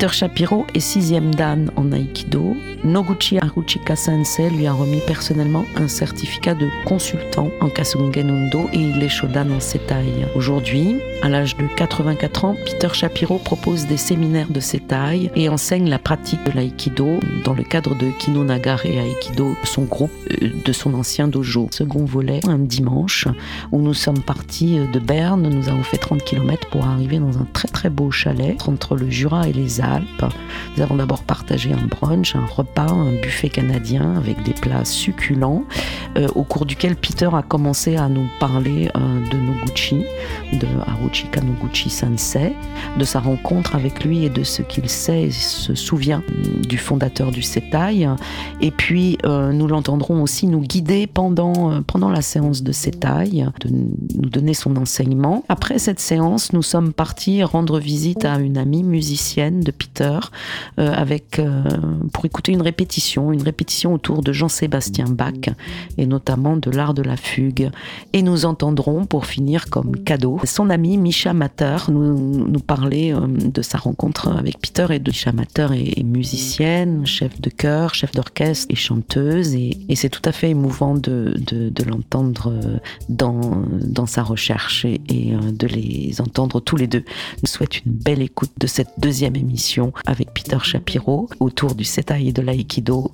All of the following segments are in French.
Peter Shapiro est sixième dan en Aikido. Noguchi Haruchika Sensei lui a remis personnellement un certificat de consultant en Kasungenundo et il est shodan en Setai. Aujourd'hui, à l'âge de 84 ans, Peter Shapiro propose des séminaires de Setai et enseigne la pratique de l'aïkido dans le cadre de Kinonagare Aikido, son groupe euh, de son ancien dojo. Second volet, un dimanche où nous sommes partis de Berne, nous avons fait 30 km pour arriver dans un très très beau chalet entre le Jura et les Alpes. Nous avons d'abord partagé un brunch, un repas, un buffet canadien avec des plats succulents, euh, au cours duquel Peter a commencé à nous parler euh, de Noguchi, de Haruchi Kanoguchi Sensei, de sa rencontre avec lui et de ce qu'il sait et se souvient du fondateur du Setai. Et puis, euh, nous l'entendrons aussi nous guider pendant, pendant la séance de Setai, de nous donner son enseignement. Après cette séance, nous sommes partis rendre visite à une amie musicienne de Peter avec, pour écouter une répétition, une répétition autour de Jean-Sébastien Bach et notamment de l'art de la fugue. Et nous entendrons, pour finir comme cadeau, son ami Misha Mater nous, parler euh, de sa rencontre avec Peter et de Misha Mater est, musicienne, chef de chœur, chef d'orchestre et chanteuse et, c'est tout à fait émouvant de, l'entendre euh, dans, sa recherche et, euh, de les entendre tous les deux. Je vous souhaite une belle écoute de cette deuxième émission avec Peter Shapiro autour du Setai et de l'aïkido.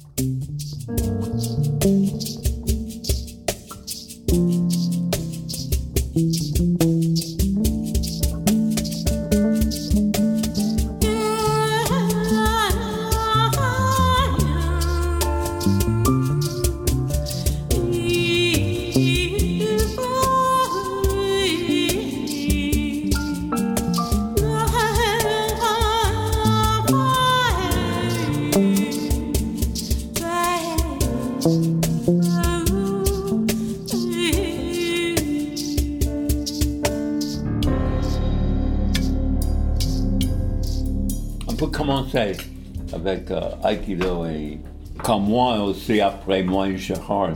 Avec euh, Aikido et quand moi aussi, après moi, Gérard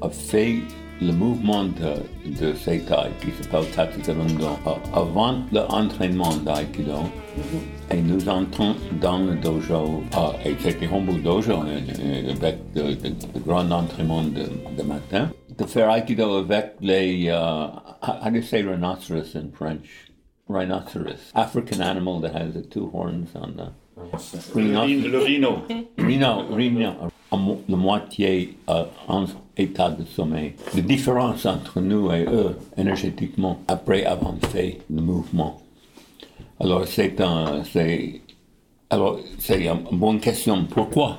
a fait le mouvement de, de qui s'appelle Tatsugarundo euh, avant l'entraînement d'Aikido. Et nous entrons dans le dojo, euh, et c'était Hombu Dojo avec de grands entraînements de, matin. De faire Aikido avec les, uh, how do you say rhinoceros in French? Rhinoceros, African animal that has the two horns on the rhinoceros. Le rhino. Rhino, Rhino, en mo- la moitié euh, en état de sommeil. La différence entre nous et eux, énergétiquement, après avoir fait le mouvement. Alors, c'est un, c'est, alors, c'est une bonne question. Pourquoi?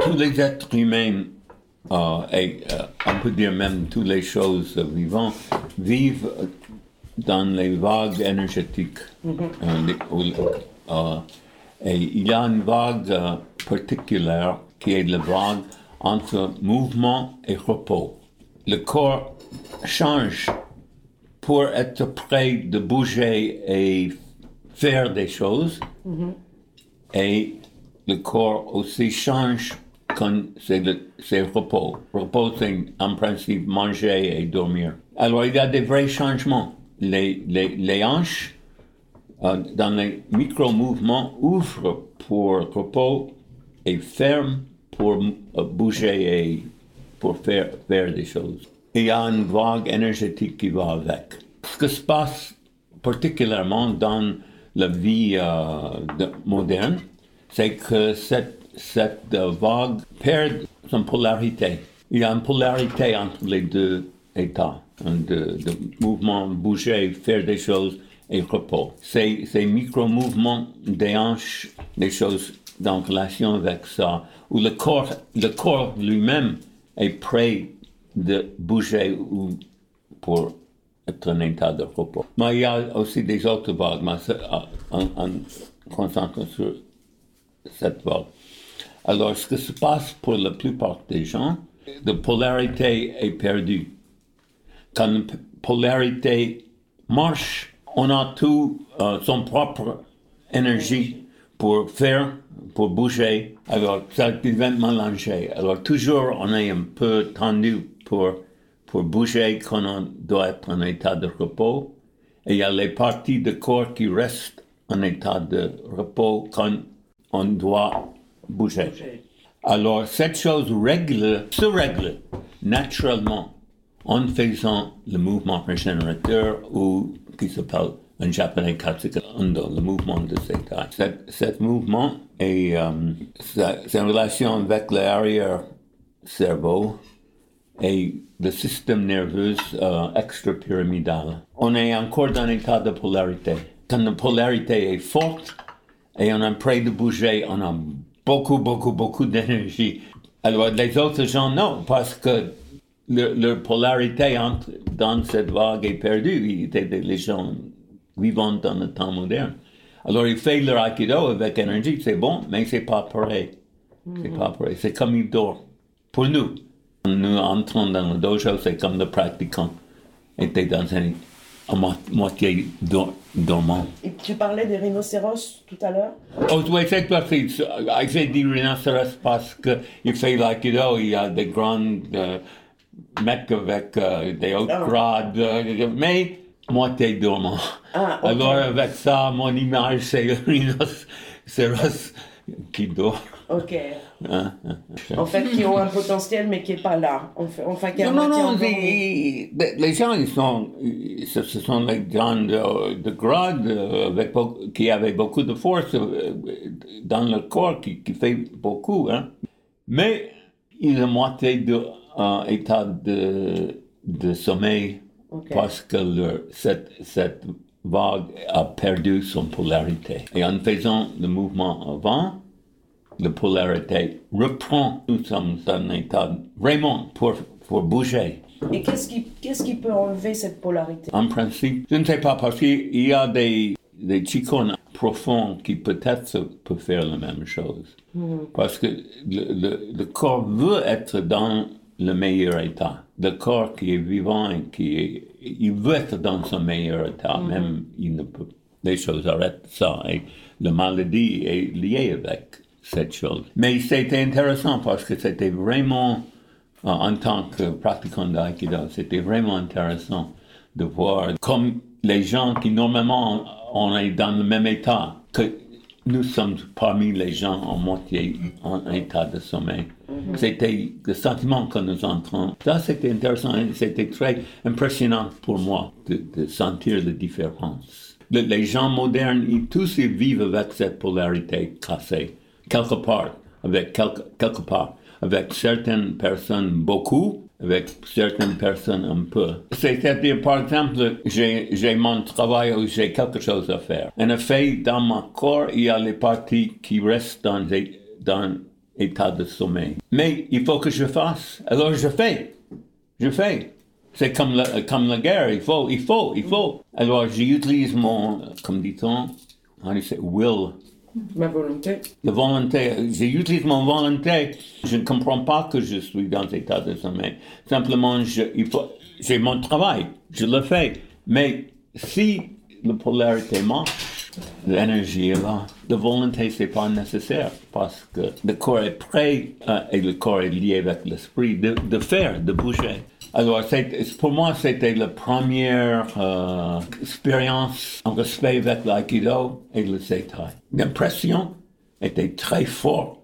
Tous les êtres humains, euh, et euh, on peut dire même toutes les choses vivantes, vivent dans les vagues énergétiques. Euh, les- euh, et il y a une vague euh, particulière qui est la vague entre mouvement et repos. Le corps change pour être prêt de bouger et faire des choses. Et le corps aussi change quand c'est repos. Repos, c'est en principe manger et dormir. Alors, il y a des vrais changements. Les, les, les hanches, dans les micro-mouvements, ouvrent pour repos et ferment pour euh, bouger et pour faire, faire des choses. Il y a une vague énergétique qui va avec. Ce qui se passe particulièrement dans la vie euh, de- moderne, c'est que cette, cette euh, vague perd son polarité. Il y a une polarité entre les deux états, hein, de, de mouvement, bouger, faire des choses et repos. Ces, micro-mouvements des hanches, des choses en relation avec ça, où le corps, le corps lui-même est prêt de bouger ou pour être en état de repos. Mais il y a aussi des autres vagues, mais en, en concentrant sur cette vague. Alors, ce qui se passe pour la plupart des gens, la polarité est perdue. Quand la polarité marche, on a tout euh, son propre énergie pour faire, pour bouger. Alors, ça devient mélangé. Alors, toujours, on est un peu tendu pour, pour bouger quand on doit être en état de repos. Et il y a les parties du corps qui restent en état de repos quand on doit bouger. Alors, cette chose règle, se règle naturellement en faisant le mouvement régénérateur ou qui s'appelle en japonais Katsuka Ando, le mouvement de âge. Cet, cet mouvement est, euh, en relation avec l'arrière-cerveau et le système nerveux euh, extra-pyramidal. On est encore dans un état de polarité. Quand la polarité est forte et on est prêt de bouger, on a beaucoup, beaucoup, beaucoup d'énergie. Alors les autres gens, non, parce que leur, polarité entre, dans cette vague est perdue. Ils étaient des- gens vivant dans le temps moderne. Alors ils font leur aikido avec énergie, c'est bon, mais c'est pas pareil. C'est pas pareil. C'est comme ils dorment. Pour nous, nous entrons dans le dojo, c'est comme le pratiquant était dans un, moitié dor- dormant. Et tu parlais des rhinocéros tout à l'heure. Oh, oui, c'est parce que j'ai dit rhinocéros parce qu'il fait l'aïkido, il y a des grands euh, mecs avec euh, des hauts Ah. grades, euh, mais moitié dormant. Ah. Alors avec ça, mon image, c'est le rhinocéros qui dort. Ok. Hein, hein. En fait, qui ont un potentiel, mais qui n'est pas là. En fait, enfin, qui Non, non, non, endormi. c'est- les gens, ils sont, ce sont les gens de, de grade euh, avec, qui avaient beaucoup de force euh, dans le corps, qui, qui fait beaucoup, hein. Mais ils ont moitié de un état de, de sommeil parce que cette, cette vague a perdu son polarité. Et en faisant le mouvement avant, la polarité reprend. Nous sommes dans un état vraiment pour, pour bouger. Et qu'est-ce qui, qu'est-ce qui peut enlever cette polarité? En principe, je ne sais pas parce qu'il y a des, des profonds qui peut-être peuvent faire la même chose. Parce que le, le, le corps veut être dans le meilleur état. Le corps qui est vivant et qui est, il veut être dans son meilleur état, même il ne peut, les choses arrêtent ça. Et la maladie est liée avec cette chose. Mais c'était intéressant parce que c'était vraiment, euh, en tant que pratiquant d'aïkido, c'était vraiment intéressant de voir comme les gens qui normalement on est dans le même état, que nous sommes parmi les gens en moitié en état de sommeil. C'était le sentiment que nous entrons. Ça, c'était intéressant c'était très impressionnant pour moi de, sentir la différence. Le- les gens modernes, ils, tous vivent avec cette polarité cassée, quelque part, avec quelque, quelque part, avec certaines personnes beaucoup, avec certaines personnes un peu. C'est-à-dire, par exemple, j'ai mon travail où j'ai quelque chose à faire. En effet, dans mon corps, il y a les parties qui restent dans, dans état de sommeil. Mais il faut que je fasse. Alors je fais. Je fais. C'est comme la, comme la guerre, il faut, il faut, il faut. Alors j'utilise mon, comme dit-on, you say, will, Ma volonté. la volonté, j'utilise mon volonté. Je ne comprends pas que je suis dans état de sommeil. Simplement, je, il faut, j'ai mon travail, je le fais. Mais si la polarité marche, l'énergie est là. La volonté, c'est pas nécessaire parce que le corps est prêt euh, et le corps est lié avec l'esprit de, faire, de bouger. Alors, pour moi, c'était la première euh, expérience en respect avec l'aïkido et le setai. L'impression était très forte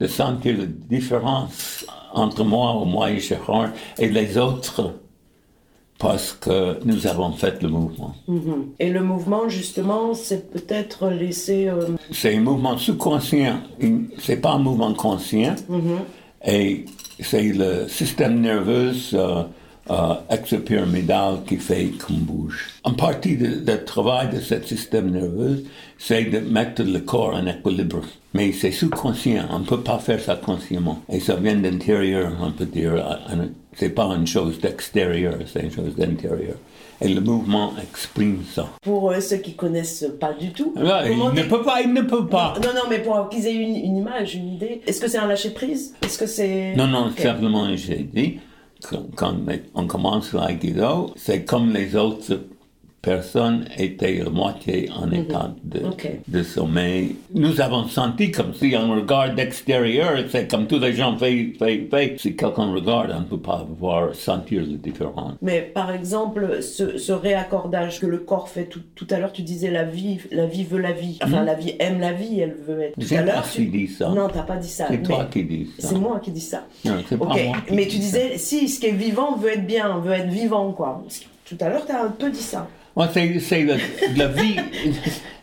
de sentir la différence entre moi, moi et Gérard, et les autres parce que nous avons fait le mouvement. Et le mouvement, justement, c'est peut-être laisser. euh, C'est un mouvement sous-conscient, une- c'est pas un mouvement conscient, et c'est le système nerveux euh, euh, exopyramidal qui fait qu'on bouge. En partie du travail de ce système nerveux, c'est de mettre le corps en équilibre. Mais c'est sous-conscient, on ne peut pas faire ça consciemment. Et ça vient d'intérieur, on peut dire. C'est pas une chose d'extérieur, c'est une chose d'intérieur. Et le mouvement exprime ça. pour euh, ceux qui connaissent pas du tout. Là, il ne peut pas, il ne peut pas. Non, non, mais pour qu'ils aient une, une image, une idée. Est-ce que c'est un lâcher prise Est-ce que c'est. Non, non, Ok. simplement, j'ai dit, quand on commence l'aïkido, c'est comme les autres personnes étaient à moitié en état de, sommeil. Nous avons senti comme si on regarde d'extérieur, c'est comme tous les gens fait, fait, fait. Si quelqu'un regarde, on ne peut pas voir, sentir la différence. Mais par exemple, ce, ce réaccordage que le corps fait tout, tout à l'heure, tu disais la vie, la vie veut la vie. Enfin, la vie aime la vie, elle veut être. Tout Mhm. À l'heure, tu... dit ça. Non, t'as pas dit ça. C'est toi qui dis ça. C'est moi qui dis ça. Non, c'est pas moi qui mais dis tu ça. disais, si ce qui est vivant veut être bien, veut être vivant, quoi. Tout à l'heure, tu as un peu dit ça. Moi, c'est la, vie,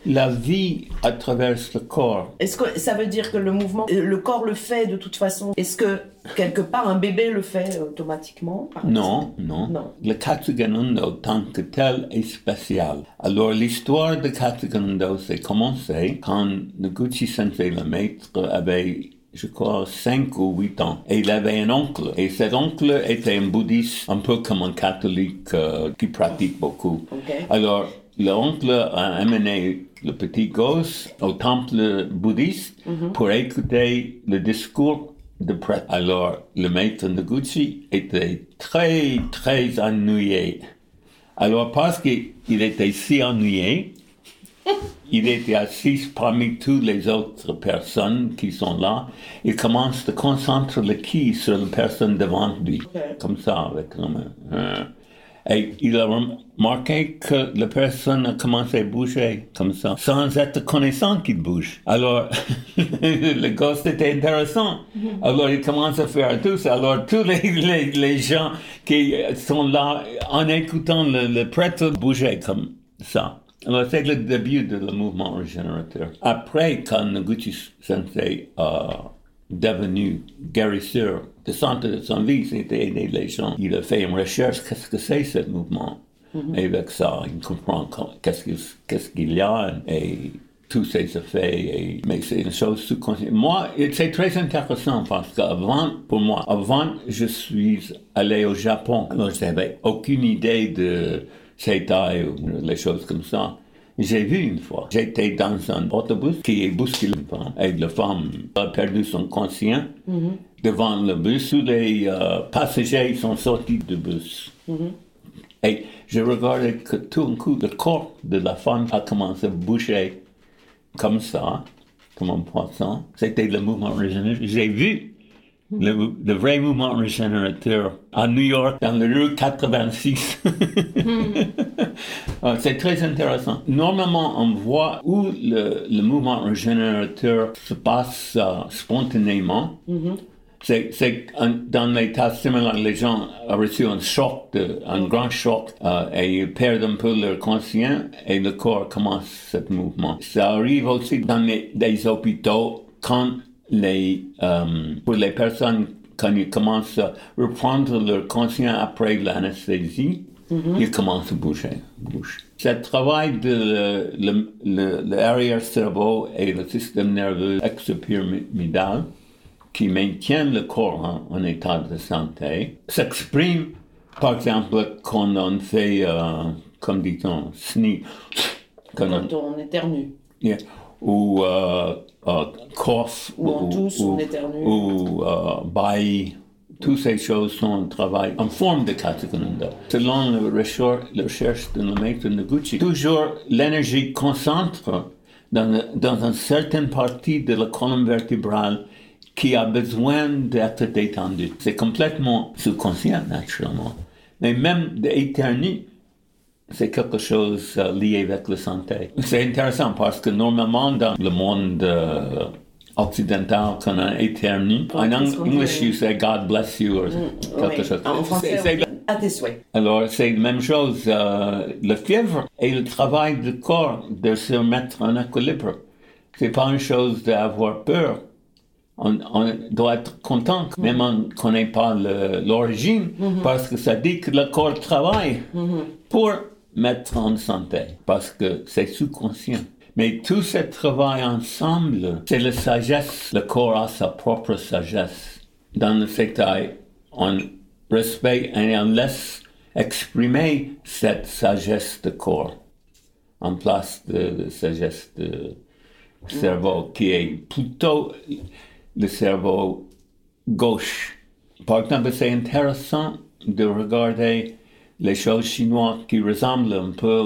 la vie à travers le corps. Est-ce que ça veut dire que le mouvement, le corps le fait de toute façon? Est-ce que quelque part un bébé le fait automatiquement Non, non, Non. Le Katsuganundo, tant que tel, est spécial. Alors, l'histoire de Katsuganundo s'est commencée quand Noguchi Sensei, le maître, avait, je crois, 5 ou 8 ans. Et il avait un oncle. Et cet oncle était un bouddhiste, un peu comme un catholique euh, qui pratique beaucoup. Alors, l'oncle a amené le petit gosse au temple bouddhiste pour écouter le discours de prêtre. Alors, le maître Noguchi était très, très ennuyé. Alors, parce qu'il était si ennuyé, il était assis parmi toutes les autres personnes qui sont là. Il commence à concentrer le ki sur la personne devant lui, comme ça, avec la main. Hein. Et il a remarqué que la personne a commencé à bouger comme ça, sans être connaissant qu'il bouge. Alors, le gosse était intéressant. Alors, il commence à faire tout ça. Alors, tous les, les, les gens qui sont là, en écoutant le, le prêtre bouger comme ça. Alors, c'est le début de le mouvement régénérateur. Après, quand Noguchi Sensei a devenu guérisseur de santé de son vie, c'était aider les gens. Il a fait une recherche, qu'est-ce que c'est ce mouvement? Et avec ça, il comprend qu'est-ce qu'il y a et tous ses effets. Et, mais c'est une chose sous-consciente. Moi, c'est très intéressant parce qu'avant, pour moi, avant, je suis allé au Japon. Alors, je n'avais aucune idée de Seitai ou les choses comme ça. J'ai vu une fois, j'étais dans un autobus qui est bousculé une femme, et la femme a perdu son conscient devant le bus. Tous les euh, passagers sont sortis du bus. Et je regardais que tout d'un coup, le corps de la femme a commencé à bouger comme ça, comme un poisson. C'était le mouvement régénérateur. J'ai vu le, le vrai mouvement régénérateur à New York, dans la rue 86. Euh, C'est très intéressant. Normalement, on voit où le, le mouvement régénérateur se passe euh, spontanément. C'est, c'est un- dans l'état similaire, les gens ont reçu un choc, de- un grand choc, euh, et ils perdent un peu leur conscience et le corps commence ce mouvement. Ça arrive aussi dans les, les hôpitaux quand les, euh, pour les personnes, quand ils commencent à reprendre leur conscience après l'anesthésie, ils commencent à bouger. bouger. Ce travail de le- le- le- l'arrière-cerveau et le système nerveux exopyramidal qui maintient le corps en, en état de santé s'exprime, par exemple, quand on fait, euh, comme dit-on, sneeze, quand on- on éternue. Yeah. Ou euh, euh, cough. Ou on tousse, on éternue. Ou euh, baille. Toutes ces choses sont un travail en forme de Katsukununda. Selon la recherche de nos maître Noguchi, toujours l'énergie concentre dans, dans une certaine partie de la colonne vertébrale qui a besoin d'être détendue. C'est complètement subconscient, naturellement. Mais même d'éternuer, c'est quelque chose euh, lié avec la santé. C'est intéressant parce que normalement dans le monde euh, occidental, quand on éternue, en anglais, you say God bless you ou mm, quelque chose. En français, à tes souhaits. Alors, c'est la même chose. Euh, la fièvre et le travail du corps de se mettre en équilibre. C'est pas une chose d'avoir peur. On, doit être content, mm. même on ne connaît pas l'origine, mm-hmm. parce que ça dit que le corps travaille mm-hmm. pour mettre en santé, parce que c'est sous-conscient. Mais tout ce travail ensemble, c'est la sagesse. Le corps a sa propre sagesse. Dans le sectaire, on respecte et on laisse exprimer cette sagesse de corps en place de la sagesse de cerveau qui est plutôt le cerveau gauche. Par exemple, c'est intéressant de regarder les choses chinoises qui ressemblent un peu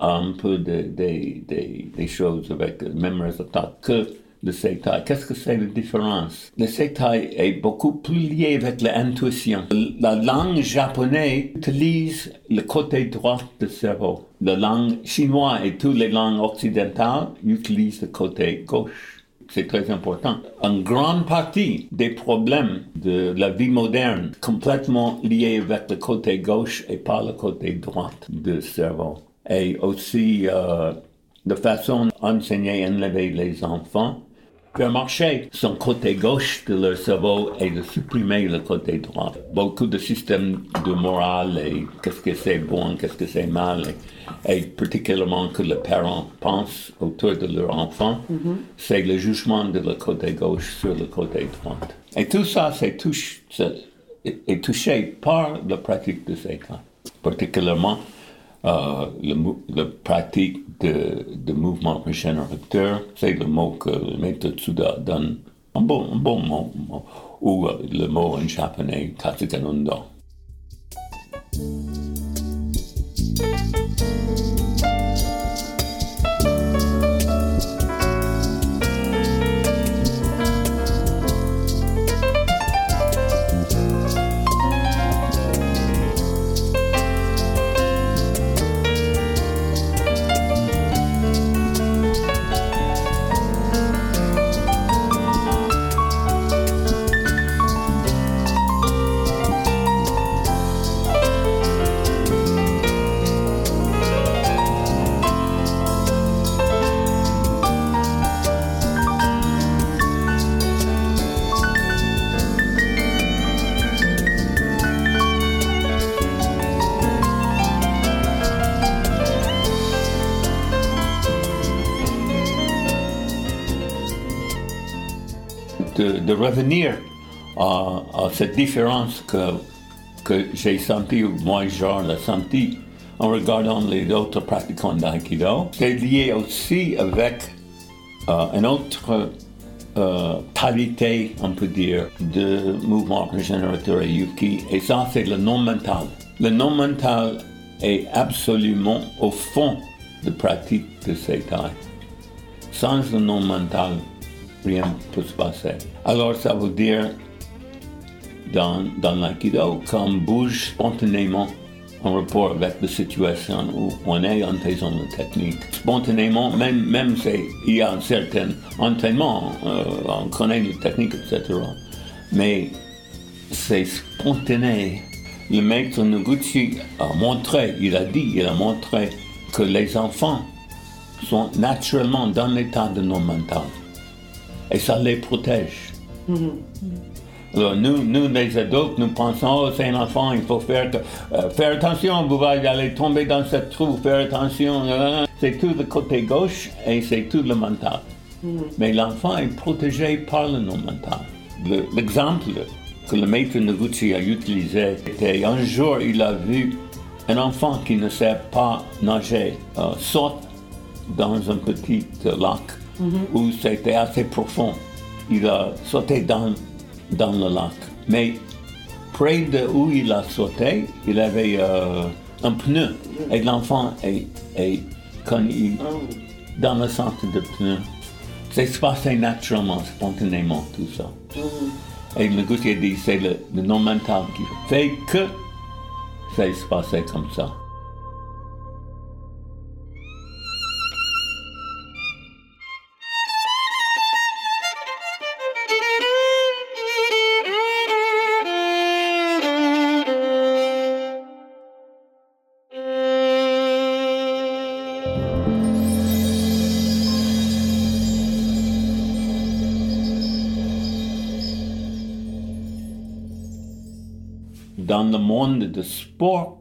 un peu des choses avec le même résultat que le sectaire. Qu'est-ce que c'est la différence? Le sectaire est beaucoup plus lié avec l'intuition. La langue japonaise utilise le côté droit du cerveau. La langue chinoise et toutes les langues occidentales utilisent le côté gauche. C'est très important. Une grande partie des problèmes de la vie moderne complètement liés avec le côté gauche et pas le côté droit du cerveau. Et aussi euh, de façon d'enseigner et élever les enfants faire marcher son côté gauche de leur cerveau et de supprimer le côté droit. Beaucoup de systèmes de morale et qu'est-ce que c'est bon, qu'est-ce que c'est mal, et, particulièrement que les parents pensent autour de leur enfant, mm-hmm. c'est le jugement de le côté gauche sur le côté droit. Et tout ça, c'est est touché par la pratique de ces cas, particulièrement euh, la pratique de, de mouvement régénérateur, c'est le mot que le maître Tsuda donne, un bon, un bon mot, ou euh, le mot en japonais, Katsukanundo. De, revenir à, cette différence que, j'ai sentie, ou moi, genre, l'ai senti en regardant les autres pratiquants d'aïkido. C'est lié aussi avec euh, une autre euh, qualité, on peut dire, de mouvement régénérateur et yuki, et ça, c'est le non-mental. Le non-mental est absolument au fond de pratique de Seitai. Sans le non-mental, rien ne peut se passer. Alors ça veut dire, dans, dans l'aïkido, qu'on bouge spontanément en rapport avec la situation où on est en faisant la technique. Spontanément, même, même s'il y a un certain entraînement, euh, on connaît la technique, etc. Mais c'est spontané. Le maître Noguchi a montré, il a dit, il a montré que les enfants sont naturellement dans l'état de non-mental et ça les protège. Mm-hmm. Alors nous, nous, les adultes, nous pensons, oh, c'est un enfant, il faut faire, euh, faire attention, vous allez tomber dans ce trou, faire attention. C'est tout le côté gauche et c'est tout le mental. Mm-hmm. Mais l'enfant est protégé par le non-mental. L'exemple que le maître Noguchi a utilisé était un jour, il a vu un enfant qui ne sait pas nager euh, sauter dans un petit lac où c'était assez profond. Il a sauté dans, dans le lac. Mais près de où il a sauté, il avait euh, un pneu. Et l'enfant est, est quand il, dans le centre de pneu. C'est passé naturellement, spontanément, tout ça. Et le goût a dit, c'est le, le non mental qui fait que ça se passait comme ça. Monde de sport,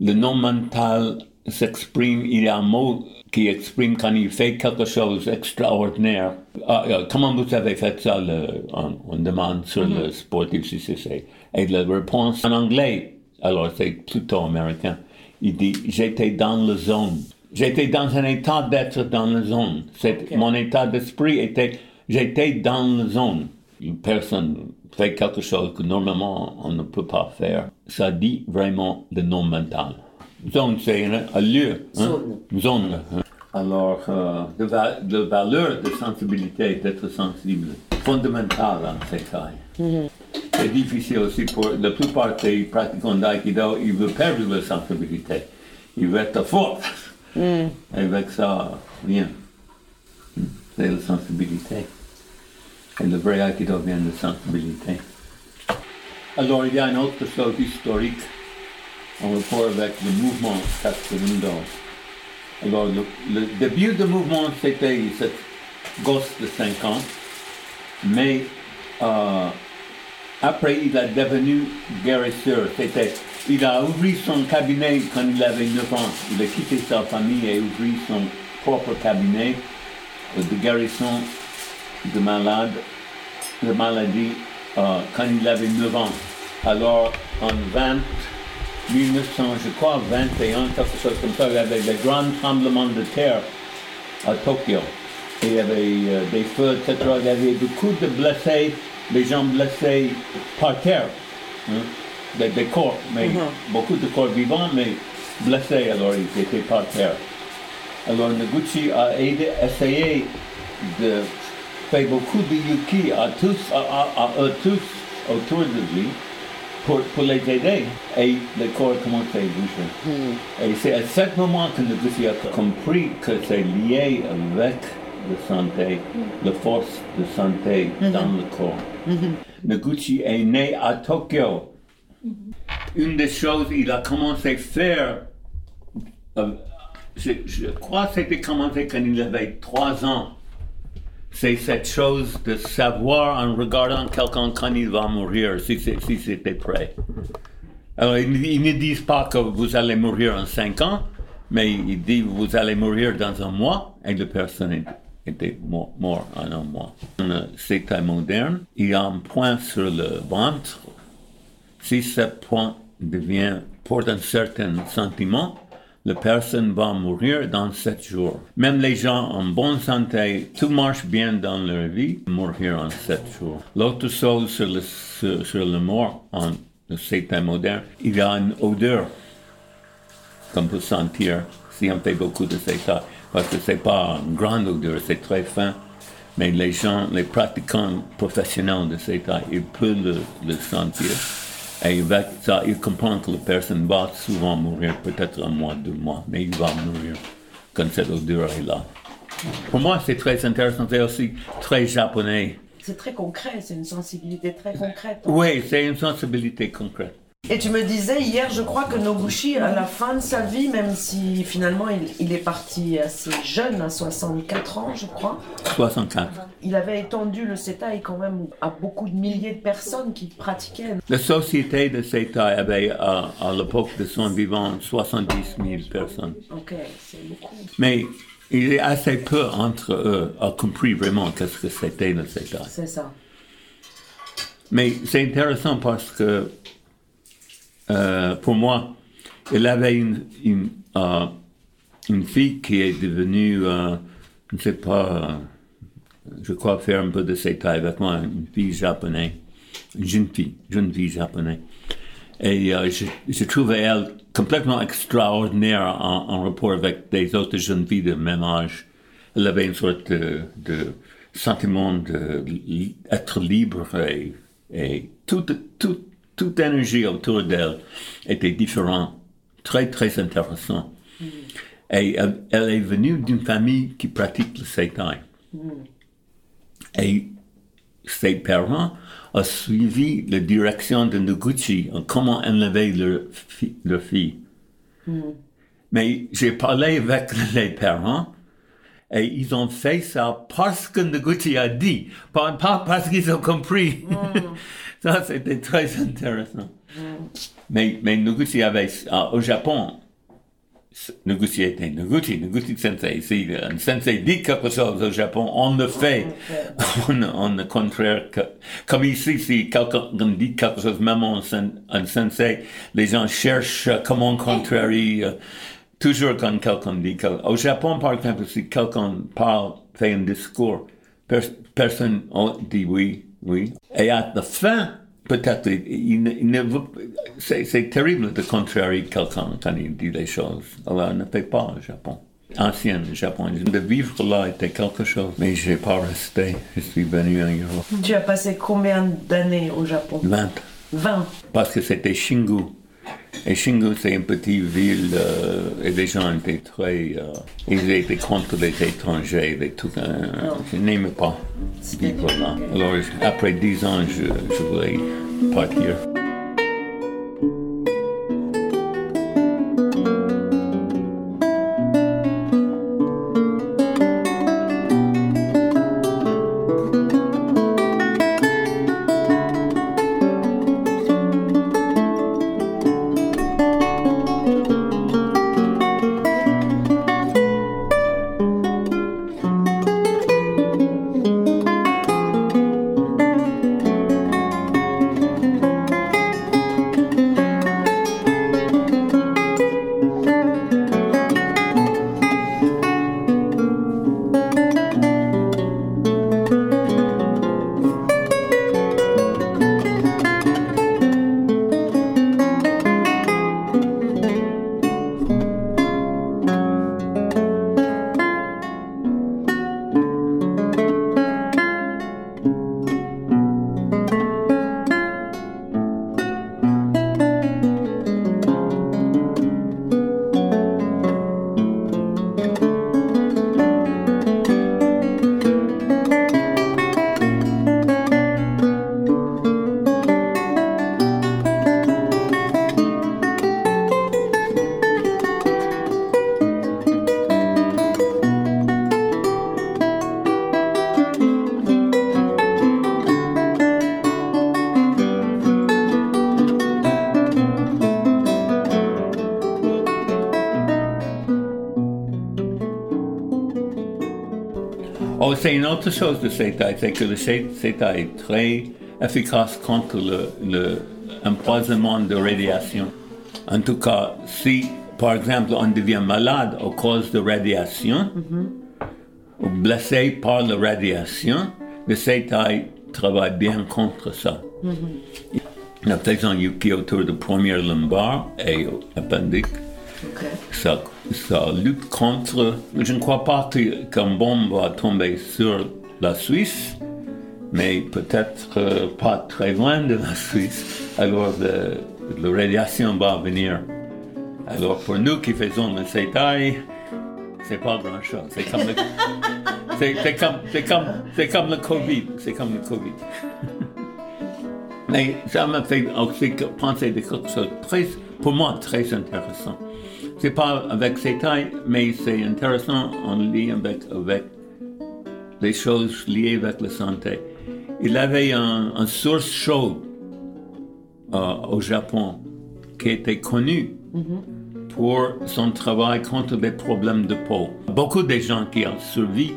le non mental s'exprime, il y a un mot qui exprime quand il fait quelque chose d'extraordinaire. Ah, ah, comment vous avez fait ça, le- on, on demande sur le sportif si c'est. Et la réponse en anglais, alors c'est plutôt américain, il dit j'étais dans la zone. J'étais dans un état d'être dans la zone. C'est, Ok. Mon état d'esprit était j'étais dans la zone. Une personne fait quelque chose que normalement on ne peut pas faire. Ça dit vraiment le non mental. Zone, c'est un, lieu. hein? Zone. Zone. hein. Alors, euh, de, va- de valeur de sensibilité, d'être sensible, fondamentale en ces cas. C'est difficile aussi pour la plupart des pratiquants d'aïkido, ils veulent perdre leur sensibilité. Ils veulent être forts. Et avec ça, rien. C'est la sensibilité. Et le vrai aikido vient de sensibilité. Alors, il y a une autre chose historique en rapport avec le mouvement Katsurundo. Alors, le, début du mouvement, c'était cette gosse de 5 ans, mais euh, après, il est devenu guérisseur. C'était, il a ouvert son cabinet quand il avait 9 ans. Il a quitté sa famille et ouvert son propre cabinet de guérison de malades, de maladies euh, quand il avait 9 ans. Alors, en 20, 1900, je crois, 21, quelque chose comme ça, il y avait des grands tremblements de terre à Tokyo. Et il y avait euh, des feux, etc. Il y avait beaucoup de blessés, des gens blessés par terre. hein, Des, des corps, mais beaucoup de corps vivants, mais blessés, alors ils étaient par terre. Alors Noguchi a aidé, essayé de faire beaucoup de yuki à tous, à, à- à eux tous autour de lui pour, pour les aider. Et le corps commençait à bouger. Et c'est à ce moment que Noguchi a compris que c'est lié avec la santé, la force de santé dans le corps. Noguchi est né à Tokyo. Une des choses qu'il a commencé à faire euh, je, je crois que c'était commencé quand il avait trois ans. C'est cette chose de savoir en regardant quelqu'un quand il va mourir, si, c'est- si c'était prêt. Alors, ils, ne disent pas que vous allez mourir en cinq ans, mais ils disent vous allez mourir dans un mois, et la personne était mort, mort en un mois. Dans le état moderne, il y a un point sur le ventre si ce point devient, porte un certain sentiment, la personne va mourir dans sept jours. Même les gens en bonne santé, tout marche bien dans leur vie, mourir en sept jours. L'autre chose sur le, sur, sur mort en le état moderne, il y a une odeur qu'on peut sentir si on fait beaucoup de tas. Parce que c'est pas une grande odeur, c'est très fin. Mais les gens, les pratiquants professionnels de ces tas, ils peuvent le sentir. Et avec ça, ils comprennent que la personne va souvent mourir, peut-être un mois, deux mois, mais il va mourir quand cette odeur est là. Pour moi, c'est très intéressant, c'est aussi très japonais. C'est très concret, c'est une sensibilité très concrète. Oui, c'est une sensibilité concrète. Et tu me disais hier, je crois que Noguchi, à la fin de sa vie, même si finalement il, il est parti assez jeune, à 64 ans, je crois, 64. il avait étendu le Setai quand même à beaucoup de milliers de personnes qui pratiquaient. La société de Seitai avait, à, à l'époque de son vivant, 70 000 personnes. Ok, c'est beaucoup. Mais il est assez peu entre eux à compris vraiment qu'est-ce que c'était le Seitai. C'est ça. Mais c'est intéressant parce que euh, pour moi, il avait une, euh, une fille qui est devenue, euh, je ne sais pas, je crois faire un peu de Seitai avec moi, une fille japonaise. une jeune fille, jeune fille japonaise. Et je, trouvais elle complètement extraordinaire en, rapport avec des autres jeunes filles de même âge. Elle avait une sorte de, sentiment d'être libre et, et toute, toute, toute énergie autour d'elle était différente, très, très intéressant. Mm. Et elle, elle, est venue d'une famille qui pratique le seitai. Mm. Et ses parents ont suivi la direction de Noguchi en comment élever leur, fi leur fille. Mm. Mais j'ai parlé avec les parents et ils ont fait ça parce que Noguchi a dit, pas, pas parce qu'ils ont compris. Ça, c'était très intéressant. Mm. Mais, mais Noguchi avait, uh, au Japon, Noguchi était Noguchi, Noguchi sensei. Si un sensei dit quelque chose au Japon, on le fait. On, on le contraire. Que, comme ici, si quelqu'un dit quelque chose, même un, un sensei, les gens cherchent comment contrarier. Toujours quand quelqu'un dit quelque Au Japon, par exemple, si quelqu'un parle, fait un discours, pers personne dit oui, oui. Et à la fin, peut-être, il, il ne c'est terrible de contrarier quelqu'un quand il dit les choses. Alors, ne fait pas au Japon. Ancien Japon. De vivre là était quelque chose, mais je n'ai pas resté. Je suis venu en Europe. Tu as passé combien d'années au Japon? 20. 20. Parce que c'était Shingu. Et Shingu, c'est une petite ville euh, et les gens étaient très. Euh, ils étaient contre les étrangers, les tout. Euh, je n'aimais pas vivre là. Alors, après dix ans, je, je voulais partir. C'est une autre chose de CETA, c'est que le CETA est très efficace contre l'empoisonnement le, de radiation. En tout cas, si, par exemple, on devient malade à cause de radiation, ou blessé par la radiation, le CETA travaille bien contre ça. Mm -hmm. La qui est autour du premier lumbar et appendique, okay. ça ça lutte contre. Je ne crois pas qu'un bombe va tomber sur la Suisse, mais peut-être euh, pas très loin de la Suisse. Alors la radiation va venir. Alors pour nous qui faisons le CETAI, c'est pas grand chose. C'est comme le, comme, comme, le Covid. C'est comme le Covid. Mais ça m'a fait aussi penser de quelque chose très, pour moi, très intéressant. C'est pas avec ses tailles, mais c'est intéressant en lien avec, avec les choses liées avec la santé. Il avait un, un source chaude euh, au Japon qui était connu mm-hmm. pour son travail contre les problèmes de peau. Beaucoup de gens qui ont survécu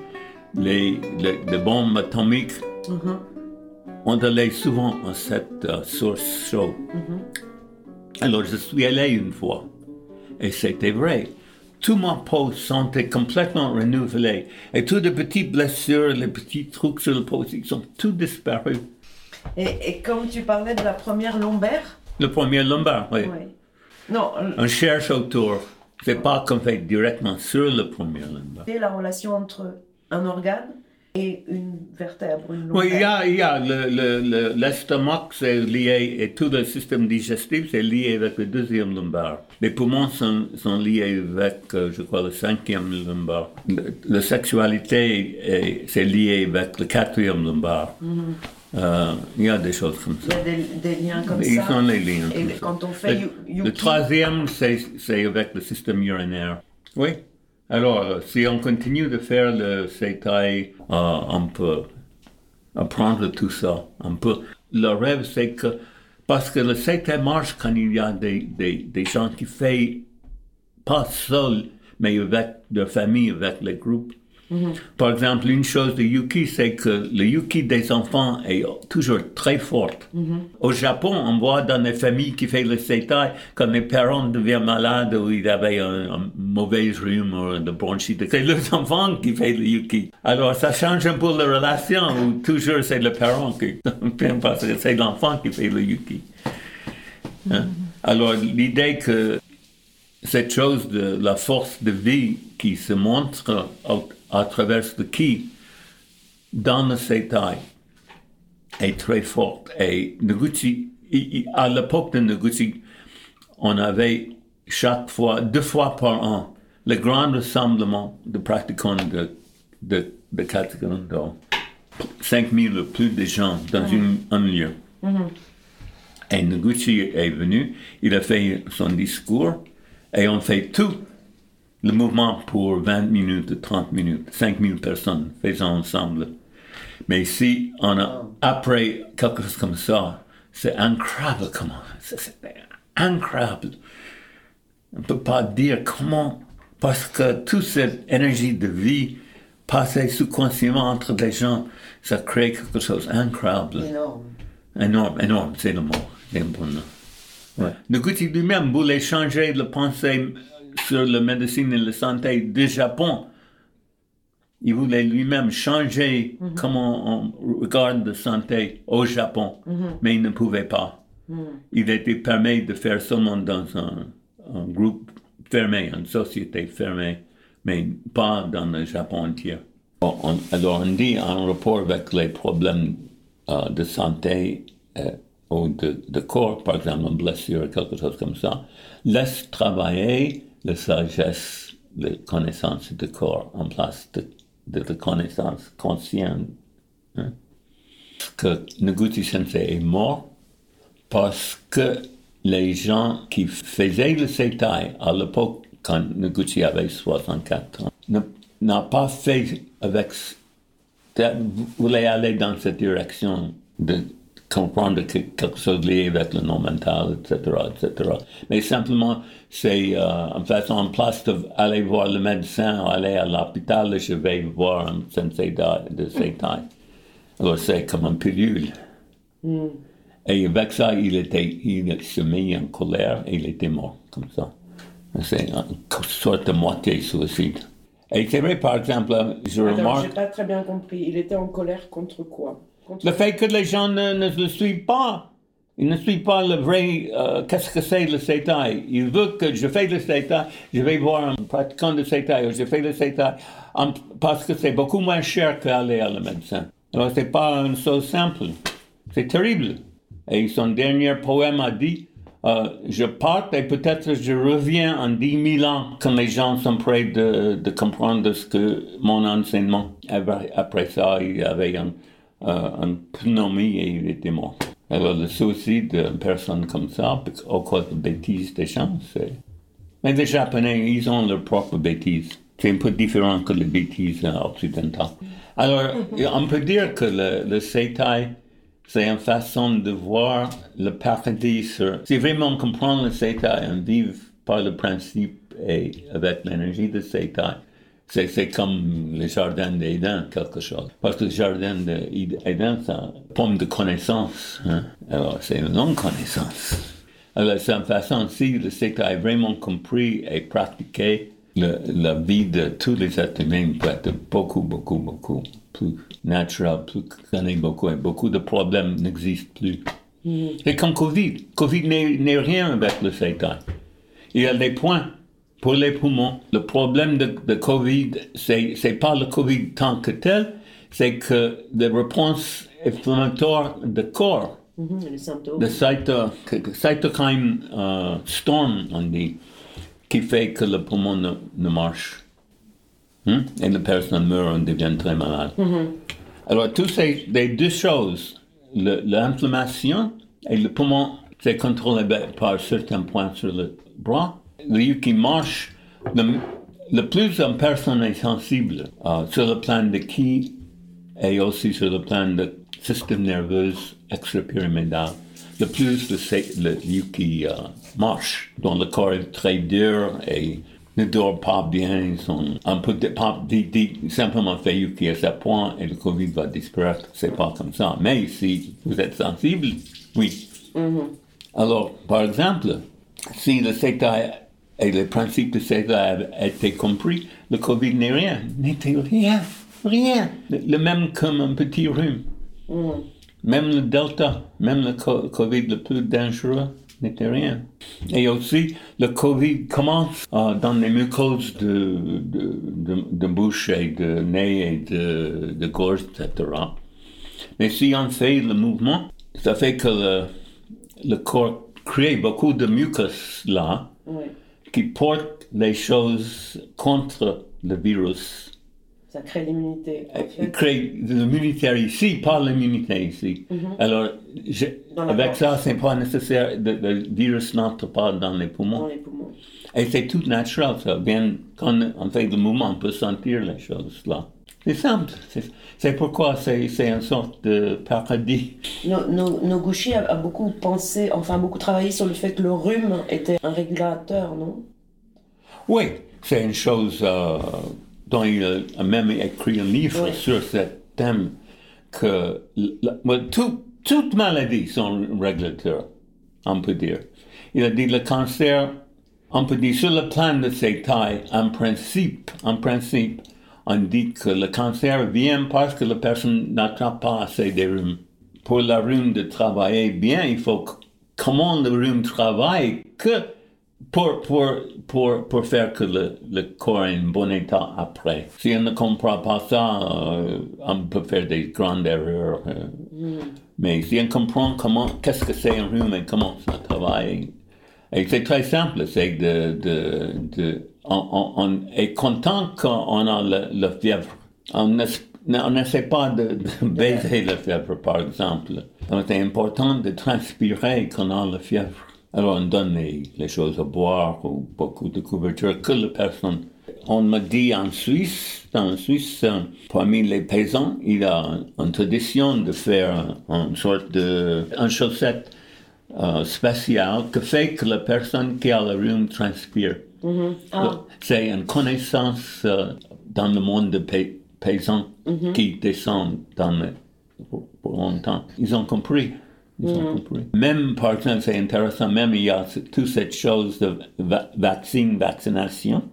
les, les, bombes atomiques mm-hmm. ont allé souvent à cette euh, source chaude. Mm-hmm. Alors je suis allé une fois. Et c'était vrai. Tout ma peau sentait complètement renouvelée. Et toutes les petites blessures, les petits trucs sur la peau, ils sont tous disparus. Et, et comme tu parlais de la première lombaire, Le premier lombaire, oui. ouais. non, On cherche autour. C'est pas qu'on fait directement sur le premier lombaire. c'est la relation entre un organe et une vertèbre, une. Oui, il y a, il y a le- le- le- l'estomac, c'est lié, et tout le système digestif, c'est lié avec le deuxième lumbar. Les poumons sont, sont liés avec, euh, je crois, le cinquième lumbar. La sexualité, est- c'est lié avec le quatrième lumbar. Euh, il y a des choses comme Il y ça. a des, des liens comme Ils ça. ont les liens. Et comme ça. quand on fait Le, troisième, c'est avec le système urinaire. Oui? Alors, euh, si on continue de faire le Seitai, euh, on peut apprendre tout ça. On peut. Le rêve, c'est que. Parce que le Seitai marche quand il y a des, des, gens qui font pas seuls, mais avec leur famille, avec les groupes. Par exemple, une chose de Yuki, c'est que le Yuki des enfants est toujours très fort. Au Japon, on voit dans les familles qui font le Seitai, quand les parents deviennent malades ou ils avaient un, un mauvais rhume ou de bronchite, c'est les enfants qui font le Yuki. Alors, ça change un peu la relation où toujours c'est le parent qui, parce que c'est l'enfant qui fait le Yuki. Hein? Alors, l'idée que cette chose de la force de vie qui se montre à travers le ki dans le Seitai est très forte. Et Noguchi, à l'époque de Noguchi, on avait chaque fois, deux fois par an, le grand rassemblement de pratiquants de, de, de Katsukundo. 5000 ou plus de gens dans une- un lieu. Et Noguchi est venu, il a fait son discours, et on fait tout le mouvement pour 20 minutes, 30 minutes, 5000 personnes faisant ensemble. Mais si on a, après quelque chose comme ça, c'est incroyable comment, c'est incroyable. On ne peut pas dire comment, parce que toute cette énergie de vie passée sous-consciemment entre les gens, ça crée quelque chose d'incroyable. énorme. Énorme, énorme, c'est le mot. C'est le bon nom. Ouais. Noguchi lui-même voulait changer la pensée sur la médecine et la santé du Japon. Il voulait lui-même changer comment on regarde la santé au Japon, mais il ne pouvait pas. Il était permis de faire seulement dans un, un groupe fermé, une société fermée, mais pas dans le Japon entier. Bon, on- alors on dit en rapport avec les problèmes euh, de santé euh, ou de, de corps, par exemple une blessure, quelque chose comme ça, laisse travailler la sagesse, la connaissance du corps en place de, de la connaissance consciente. hein. Que Noguchi Sensei est mort parce que les gens qui faisaient le Seitai à l'époque, quand Noguchi avait 64 ans, n'a pas fait avec voulait aller dans cette direction de comprendre que quelque chose lié avec le non mental, etc., etc. Mais simplement, c'est euh, en faisant en place d'aller voir le médecin, aller à l'hôpital, je vais voir un sensei de, de Seitai. Alors c'est comme une pilule. Et avec ça, il, était, il se mit en colère et il était mort, comme ça. C'est une sorte de moitié suicide. Et c'est vrai, par exemple, je Attends, remarque... j'ai pas très bien compris. Il était en colère contre quoi? Le fait que les gens ne, ne le suivent pas. Ils ne suivent pas le vrai. euh, Qu'est-ce que c'est le Seitai Ils veulent que je fais le Seitai, je vais voir un pratiquant de Seitai, ou je fais le Seitai, en- parce que c'est beaucoup moins cher qu'aller à le médecin. Alors, c'est pas une chose simple. C'est terrible. Et son dernier poème a dit euh, Je pars et peut-être je reviens en 10 000 ans quand les gens sont prêts de, de comprendre ce que mon enseignement. Après ça, il y avait un, euh, une pneumonie et il était mort. Alors, le suicide d'une personne comme ça, à cause de bêtises des gens, c'est. Mais les Japonais, ils ont leurs propres bêtises. C'est un peu différent que les bêtises euh, occidentales. Alors, on peut dire que le, le Seitai, c'est une façon de voir le paradis sur... Si vraiment on comprend le Seitai, on vit par le principe et avec l'énergie de Seitai, c'est, comme le jardin d'Éden, quelque chose. Parce que le jardin d'Éden, c'est une pomme de connaissance. hein. Alors, c'est une non-connaissance. Alors, c'est une façon, si le Seitai a vraiment compris et pratiqué, le- la vie de tous les êtres humains peut être beaucoup, beaucoup, beaucoup plus naturel, plus connaît beaucoup, et beaucoup de problèmes n'existent plus. C'est comme Covid. Covid n'est rien avec le seitai. Il y a des points pour les poumons. Le problème de, de Covid, c'est, c'est pas le Covid tant que tel, c'est que les réponses inflammatoires du corps, Mhm, les symptômes. le cyto- que- que cytokine euh, storm, on dit, qui fait que le poumon ne, ne marche. Hein? Et la personne meurt, on devient très malade. Alors, tous ces les deux choses, le- l'inflammation et le poumon, c'est contrôlé par certains points sur le bras. Le qui marche, le, le plus une personne est sensible euh, sur le plan de qui et aussi sur le plan du système nerveux extra-pyramidal. Le plus le, le Yuki euh, marche, dont le corps est très dur et ne dort pas bien, ils sont un peu de- pas- simplement fait Yuki à ce point et le Covid va disparaître. C'est pas comme ça. Mais si vous êtes sensible, oui. Alors, par exemple, si le CETA et le principe de CETA étaient compris, le Covid n'est rien, n'était rien, rien. Le, même comme un petit rhume. Même le Delta, même le co- Covid le plus dangereux n'était rien. Et aussi, le Covid commence euh, dans les mucoses de, de, de, de bouche et de nez et de, de gorge, etc. Mais si on fait le mouvement, ça fait que le, le corps crée beaucoup de mucus là Oui, qui portent les choses contre le virus. ça crée l'immunité. En Il fait. crée l'immunité ici, pas l'immunité ici. Alors, je- Dans la avec ça, c'est pas nécessaire, le, le virus n'entre pas dans les poumons. Dans les poumons. Et c'est tout naturel, ça. Bien, quand on fait le mouvement, on peut sentir les choses là. C'est simple. C'est- pourquoi c'est une sorte de paradis. No- no- Noguchi a, a beaucoup pensé, enfin beaucoup travaillé sur le fait que le rhume était un régulateur, non? Oui, c'est une chose euh, dont il a même écrit un livre Oui. sur ce thème que la- tout- toutes maladies sont régulateurs, on peut dire. Il a dit le cancer, on peut dire sur le plan de ses tailles, en principe, en principe, on dit que le cancer vient parce que la personne n'attrape pas assez de rhume. Pour la rhume de travailler bien, il faut que- comment le rhume travaille que pour, pour, pour, pour faire que le, le corps est en bon état après. Si on ne comprend pas ça, euh, on peut faire des grandes erreurs. euh. Mais si on comprend comment, qu'est-ce que c'est un rhume et comment ça travaille, et c'est très simple, c'est de, de, de on, est content quand on a le fièvre. On n'es- on n'essaie pas de, baiser la fièvre, par exemple. Donc c'est important de transpirer quand on a la fièvre. Alors on donne les, choses à boire ou beaucoup de couverture que la personne. On me dit en Suisse, en Suisse, euh, parmi les paysans, il y a une tradition de faire une sorte de, une chaussette euh, spéciale que fait que la personne qui a le rhume transpire. Ah, C'est une connaissance euh, dans le monde des pay- paysans qui descend dans le, pour, pour longtemps. Ils ont compris. Ils ont compris. Même, par exemple, c'est intéressant, même il y a toute cette chose de va- vaccine, vaccination.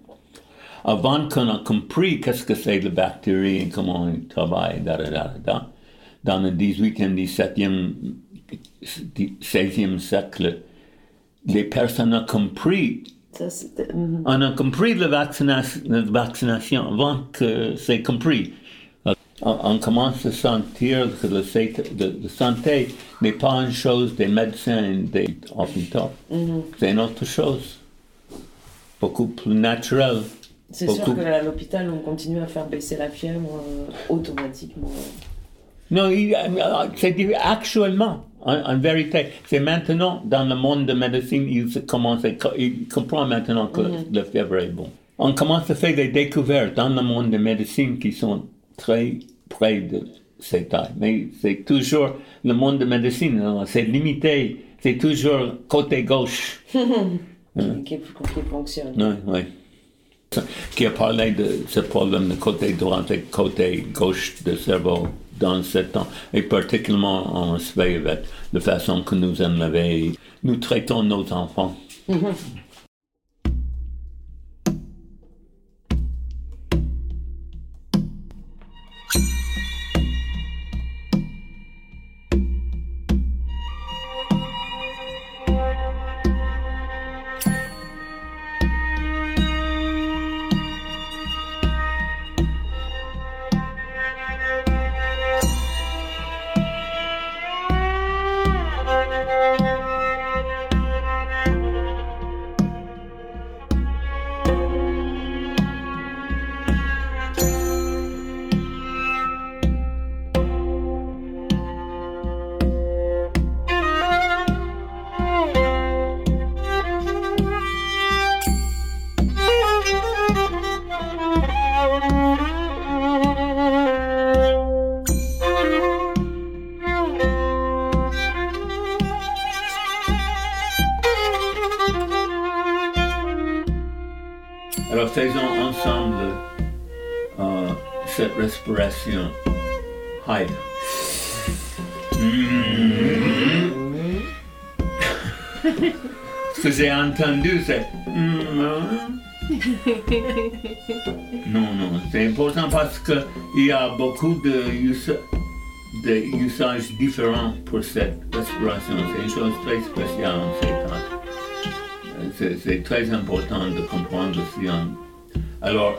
Avant qu'on a compris qu'est-ce que c'est la bactérie et comment elle travaille, da, da, da, da, dans le 18e, 17e, 16e siècle, les personnes ont compris. On a compris la vaccination, la vaccination avant que c'est compris. On, on commence à sentir que la santé n'est pas une chose des médecins et des hôpitaux. C'est une autre chose, beaucoup plus naturelle. C'est sûr Beaucoup. qu'à l'hôpital, on continue à faire baisser la fièvre euh, automatiquement. Non, il- euh, actuellement, en, en vérité. C'est maintenant, dans le monde de médecine, il se commence à, co- il comprend maintenant que la fièvre est bon. On commence à faire des découvertes dans le monde de médecine qui sont très près de ces tailles. Mais c'est toujours le monde de médecine, hein, c'est limité, c'est toujours côté gauche. qui, qui, qui fonctionne. Oui, oui. Qui a parlé de ce problème de côté droit et côté gauche du cerveau dans ce temps, et particulièrement en Suède la façon que nous nous traitons nos enfants. faisons parce qu'il y a beaucoup de, usa- de usages différents pour cette respiration. C'est une chose très spéciale en ces temps. Euh, C'est, très important de comprendre aussi. en- Alors,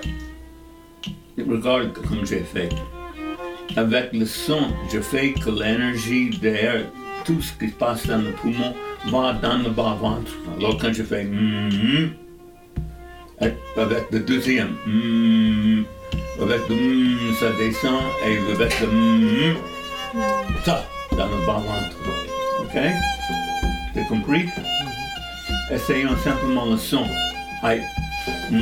regarde comme j'ai fait. Avec le son, je fais que l'énergie d'air, tout ce qui se passe dans le poumon, va dans le bas-ventre. Alors quand je fais mm, et avec le deuxième, mm, avec le mm, ça descend et avec le mm, ça dans le bas-ventre. Ok? T'as compris? Essayons simplement le son. Aïe. Mm,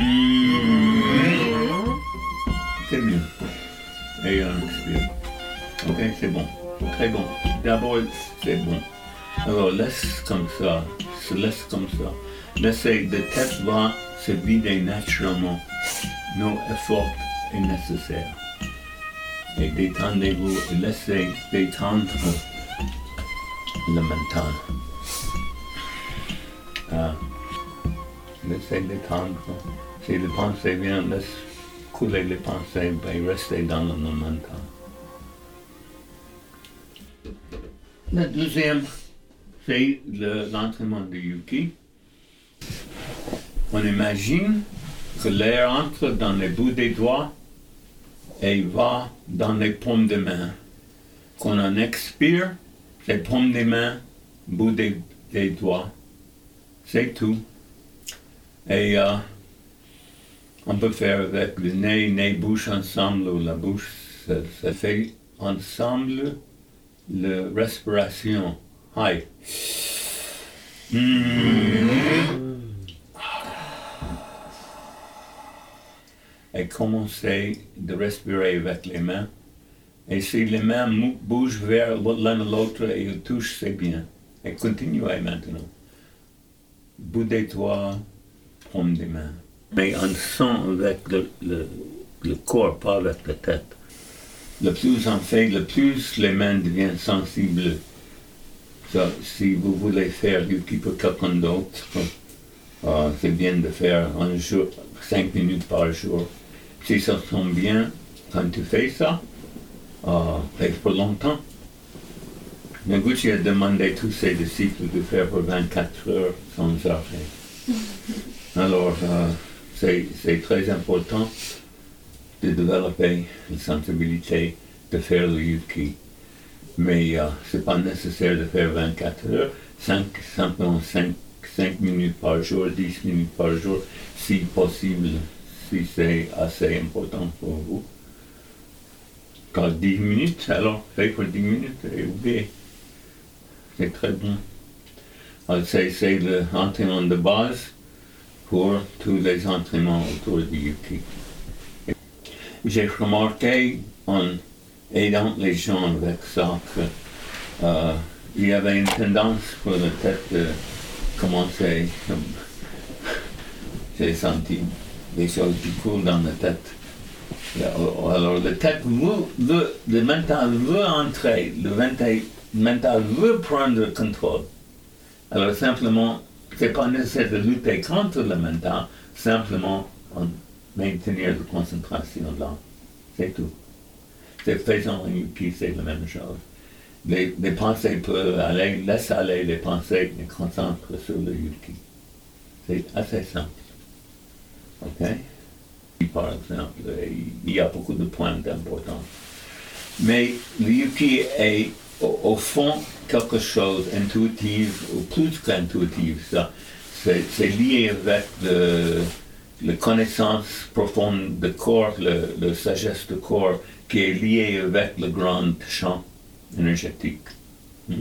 c'est mieux. Et on expire. Ok, c'est bon. Très bon. D'abord, c'est bon. Alors, laisse comme ça. Se laisse comme ça. Laissez de tête va se vider naturellement. Nos efforts est nécessaire. Et détendez-vous et laissez détendre le mental. Ah. Laissez détendre. Si les pensées viennent, laisse couler les pensées et rester dans le mental. Le deuxième, c'est le- l'entraînement de Yuki. On imagine l'air entre dans les bouts des doigts et va dans les paumes des mains. Quand on expire, les paumes des mains, bout des, des doigts. C'est tout. Et euh, on peut faire avec le nez, nez, bouche ensemble ou la bouche. Ça, ça fait ensemble la respiration. Hi. Mm. Et commencez de respirer avec les mains. Et si les mains bougent vers l'un et l'autre et ils touchent, c'est bien. Et continuez maintenant. Doigts, paume des mains. Mais on sent avec le, corps, pas avec la tête. Le plus on fait, le plus les mains deviennent sensibles. Si vous voulez faire Yuki pour quelqu'un d'autre, euh, c'est bien de faire un jour, cinq minutes par jour. Si ça sent bien quand tu fais ça, euh, pour longtemps. Noguchi a demandé à tous ses disciples de faire pour 24 heures sans arrêt. Alors, euh, c'est c'est très important de développer une sensibilité de faire le yuki. Mais euh, ce n'est pas nécessaire de faire 24 heures, 5, simplement 5, 5 minutes par jour, 10 minutes par jour, si possible, si c'est assez important pour vous. Quand 10 minutes, alors faites pour 10 minutes et oubliez. C'est très bon. C'est c'est l'entraînement de base pour tous les entraînements autour du yuki. J'ai remarqué en aidant les gens avec ça que euh, y avait une tendance pour la tête de commencer. comme- J'ai senti des choses qui coulent dans la tête. Et Alors, la tête veut, le mental veut entrer, le mental, le veut prendre le contrôle. Alors simplement, c'est pas nécessaire de lutter contre le mental, simplement en maintenir la concentration là. C'est tout. C'est faisant yuki, c'est la même chose. Les, les pensées peuvent aller, laisse aller les pensées et concentre sur le yuki. C'est assez simple. OK? Par exemple, il y a beaucoup de points importants. Mais le est au, fond quelque chose intuitif, ou plus qu'intuitif. C'est, lié avec le, la connaissance profonde du corps, le, sagesse du corps, qui est lié avec le grand champ énergétique. Hmm?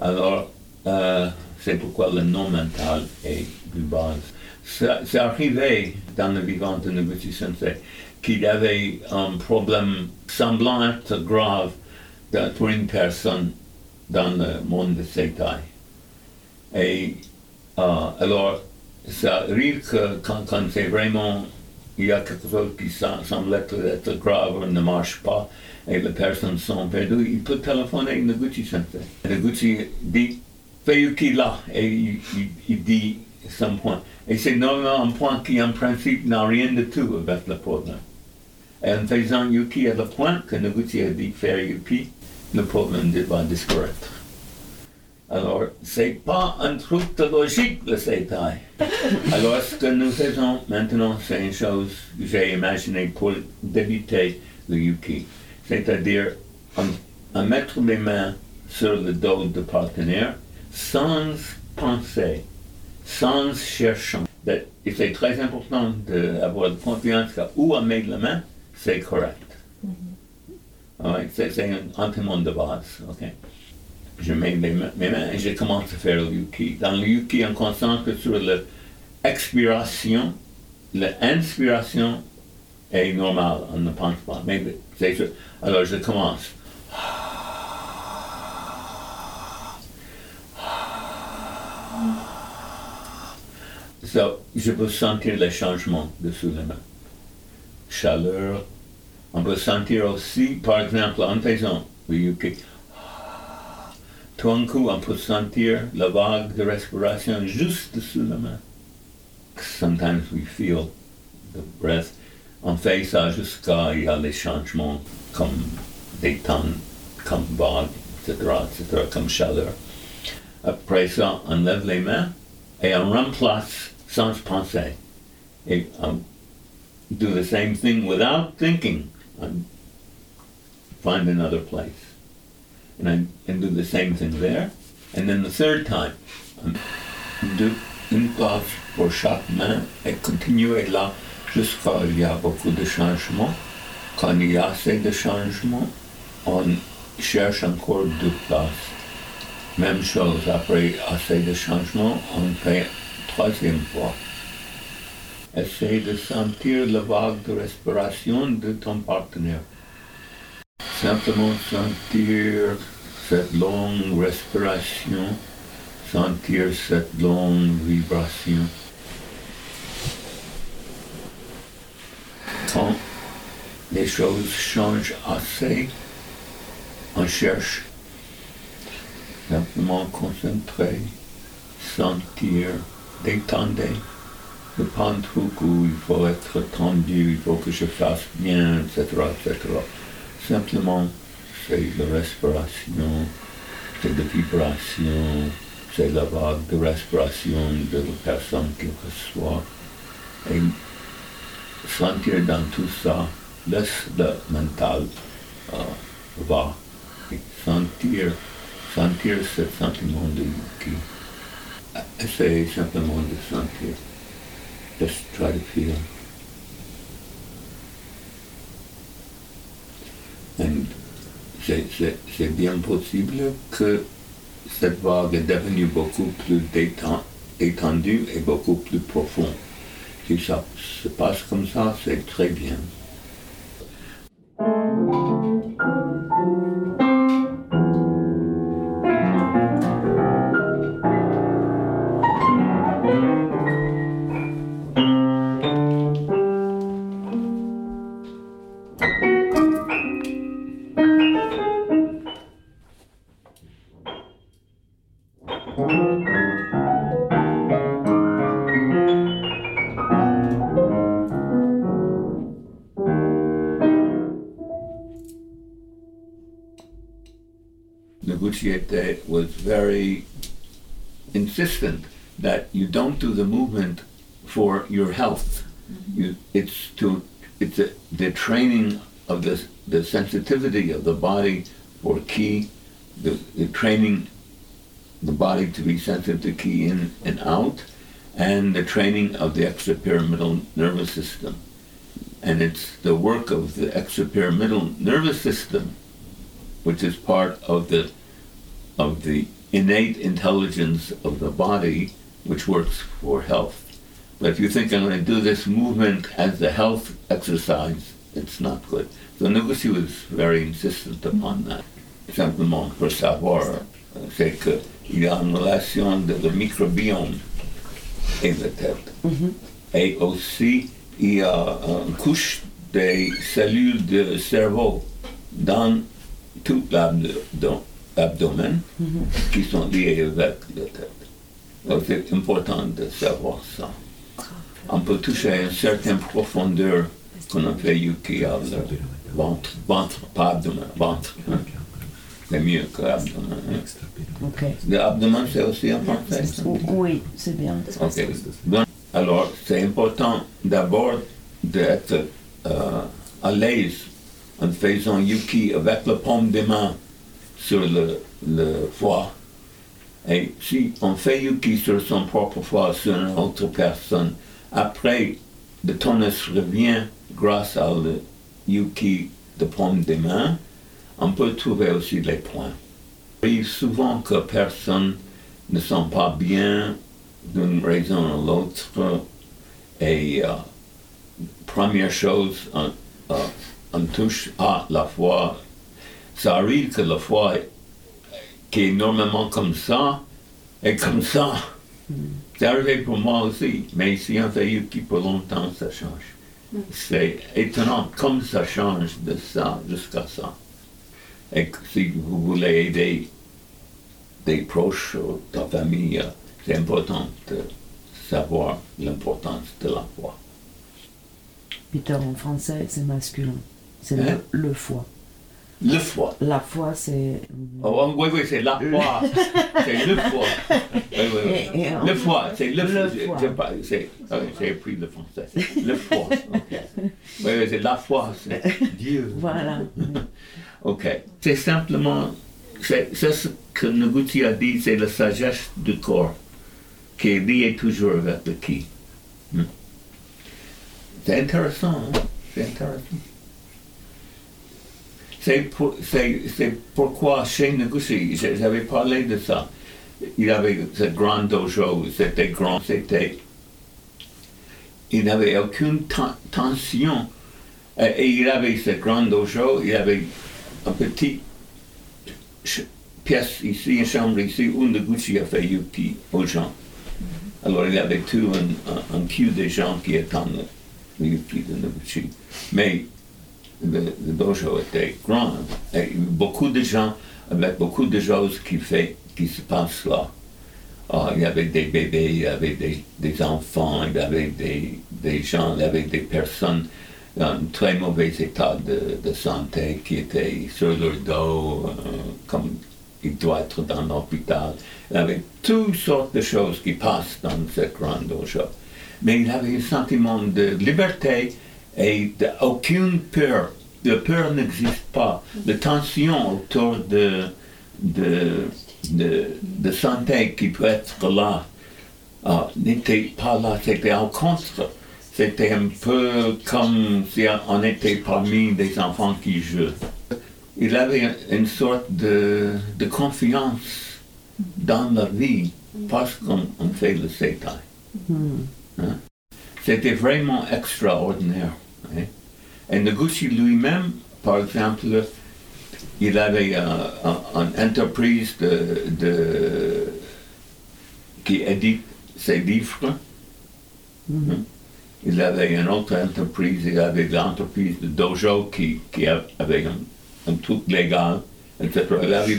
Alors, euh, c'est pourquoi le nom mental est de base. C'est arrivé dans le vivant de Noguchi Sensei qu'il avait un problème semblant grave pour une personne dans le monde de Seitai. Et euh, alors, ça arrive que quand, quand c'est vraiment, il y a quelque chose qui sem- semble être, grave ou ne marche pas, et les personnes sont perdues, il peut téléphoner Noguchi Sensei. Noguchi dit, Feyuki là, et il dit son point. Et c'est normalement un point qui, en principe, n'a rien de tout avec le problème. Et en faisant Yuki à le point que Noguchi a dit faire Yuki, le problème va disparaître. Alors, c'est pas un truc de logique, le Seitai. Alors, ce que nous faisons maintenant, c'est une chose que j'ai imaginée pour débuter le Yuki. C'est-à-dire, en mettre les mains sur le dos du partenaire sans penser, sans Et c'est très important d'avoir confiance que où on met la main, c'est correct. Ouais, c'est c'est un entraînement de base. Je mets mes, mains- mes mains et je commence à faire le yuki. Dans le yuki, on concentre sur l'expiration. L'inspiration est normale, on ne pense pas. Mais c'est sûr. Alors je commence. Je peux sentir les changements dessous les mains. Chaleur. On peut sentir aussi, par exemple, en faisant le yuki, tout d'un coup, on peut sentir la vague de respiration juste dessous la main. Sometimes we feel the breath. On fait ça jusqu'à il y a les changements comme des temps, comme vague, etc., etc., comme chaleur. Après ça, on lève les mains et on remplace sans penser. Et on do the same thing without thinking. On find another place. And I and do the same thing there. And then the third time, on do une pour chaque main et continuer là jusqu'à il y a beaucoup de changements. Quand il y a assez de changements, on cherche encore deux places. Même chose, après assez de changements, on fait troisième fois. Essaye de sentir la vague de respiration de ton partenaire. Simplement sentir cette longue respiration, sentir cette longue vibration. Quand les choses changent assez, on cherche simplement concentrer, sentir, détendre. Le pas un truc où il faut être tendu, il faut que je fasse bien, etc., etc. Simplement, c'est la respiration, c'est la vibration, c'est la vague de respiration de la personne qui reçoit. Et sentir dans tout ça, laisse le mental euh, va. Et sentir, sentir ce sentiment de yuki. Essaye simplement de sentir. Just try to feel. C'est, bien possible que cette vague est devenue beaucoup plus détendue et beaucoup plus profonde. Si ça se passe comme ça, c'est très bien. Insistent that you don't do the movement for your health. Mm-hmm. You, it's to it's a, the training of the the sensitivity of the body for key, the, the training the body to be sensitive to ki in and out, and the training of the extrapyramidal nervous system. And it's the work of the extrapyramidal nervous system, which is part of the of the innate intelligence of the body, which works for health. But if you think I'm going to do this movement as a health exercise, it's not good. So Noguchi was very insistent upon that. Simplement pour savoir, euh, c'est qu'il y a une relation de le microbiome et la tête. Mm-hmm. Et aussi, il y a euh, une couche des cellules de cerveau dans tout l'abdomen qui sont liées avec la tête. Donc c'est important de savoir ça. On peut toucher à une certaine profondeur qu'on appelle yuki à le ventre, ventre, pas abdomen, ventre. C'est mieux que l'abdomen. hein. Ok. L'abdomen, c'est aussi ça? Oui, c'est bien. Ok. Donc, alors, c'est important d'abord d'être euh, à l'aise en faisant yuki avec la paume des mains sur le, le foie. Et si on fait yuki sur son propre foie sur une autre personne, après, le tonus revient grâce à le yuki de paume des mains. On peut trouver aussi les points. Il arrive souvent que personne ne sent pas bien d'une raison ou l'autre. Et euh, première chose, on, euh, on touche à la foi. Ça arrive que la foi, qui est normalement comme ça, est comme ça. C'est arrivé pour moi aussi, mais si on fait Yuki pour longtemps, ça change. C'est étonnant comme ça change de ça jusqu'à ça. Et si vous voulez aider des proches ou ta famille, c'est important de savoir l'importance de la foi. Peter, en français, c'est masculin. C'est Hein? le, le foie. Le foie. La foi, c'est. Oh, oui, oui, c'est la foi. c'est le foie. Oui, oui, oui. Et- et en- Le foie, c'est le, Le foie. J'ai pas- ah appris le français. Le foie. ok. Oui, oui, c'est la foi. c'est Dieu. Voilà. OK. C'est simplement, c'est c'est ce que Noguchi a dit, c'est la sagesse du corps qui est liée toujours avec le qui. Hmm. C'est intéressant, hein? c'est intéressant. C'est pour- c'est- c'est pourquoi chez Noguchi, j'avais parlé de ça. Il avait ce grand dojo, c'était grand, c'était. Il n'avait aucune ten- tension. Et, il avait ce grand dojo, il avait un petit pièce ici, une chambre ici, où Noguchi a fait yuki aux gens. Alors il avait tout un, un, un queue des gens qui attendent le yuki de Noguchi. Mais le, dojo était grand. Et beaucoup de gens, avec beaucoup de choses qui, se passent là. Ah, il y avait des bébés, il y avait des, enfants, il y avait des, gens, il y avait des personnes en très mauvais état de, santé qui étaient sur leur dos, euh, comme ils doivent être dans l'hôpital. Il y avait toutes sortes de choses qui passent dans ce grand dojo. Mais il avait un sentiment de liberté et d'aucune peur. La peur n'existe pas. La tension autour de, de, de, de santé qui peut être là ah, n'était pas là. C'était au contraire. C'était un peu comme si on était parmi des enfants qui jouent. Il avait une sorte de, de confiance dans la vie parce qu'on on fait le Seitai. Hein? C'était vraiment extraordinaire. Et Noguchi lui-même, par exemple, il avait euh, un- une entreprise de, de- qui édite ses livres. Hein? Il avait une autre entreprise, il avait l'entreprise de dojo qui, qui a- avait un, un truc légal, etc. Il avait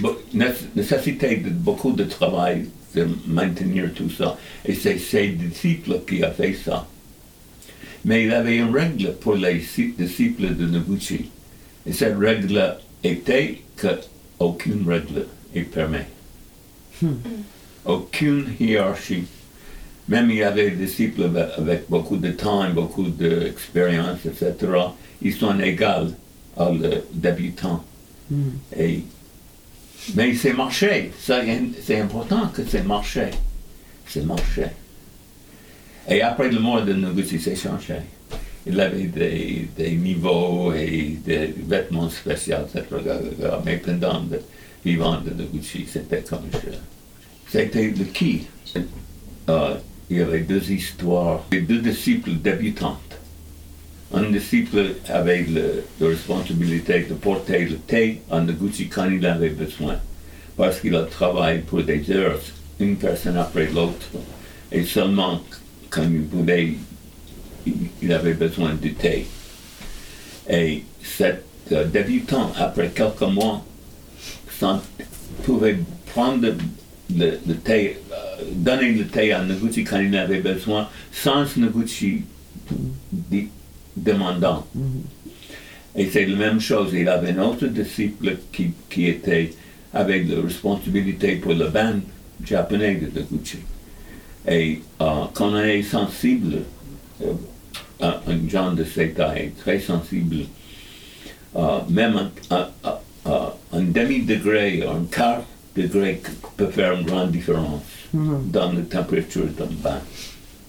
nécessité de beaucoup de travail de maintenir tout ça. Et c'est ses disciples qui ont fait ça. Mais il avait une règle pour les disciples de Noguchi. Et cette règle était que aucune règle est permise. Aucune hiérarchie. Même il y avait des disciples avec, beaucoup de temps beaucoup d'expérience, etc. Ils sont égaux à le débutant. Et, mais c'est marché. C'est important que c'est marché. C'est marché. Et après le mort de c'est changé. Il avait des, niveaux et des vêtements spéciaux, etc. Mais pendant le vivant de Noguchi, c'était comme ça. C'était le qui? Euh, il y avait deux histoires, les deux disciples débutantes. Un disciple avait la responsabilité de porter le thé à Noguchi quand il avait besoin, parce qu'il a travaillé pour des heures, une personne après l'autre. Et seulement quand il voulait, il avait besoin de thé. Et cet euh, débutant, après quelques mois, pouvait prendre le, thé, euh, donner le thé à Noguchi quand il avait besoin, sans Noguchi demandant. Et c'est la même chose. Il avait un autre disciple qui, qui était avec la responsabilité pour le band japonais de Noguchi. Et euh, quand on est sensible, euh, un genre de cette taille, très sensible, euh, même un, demi-degré, un quart degré peut faire une grande différence mm-hmm. dans la température d'un bain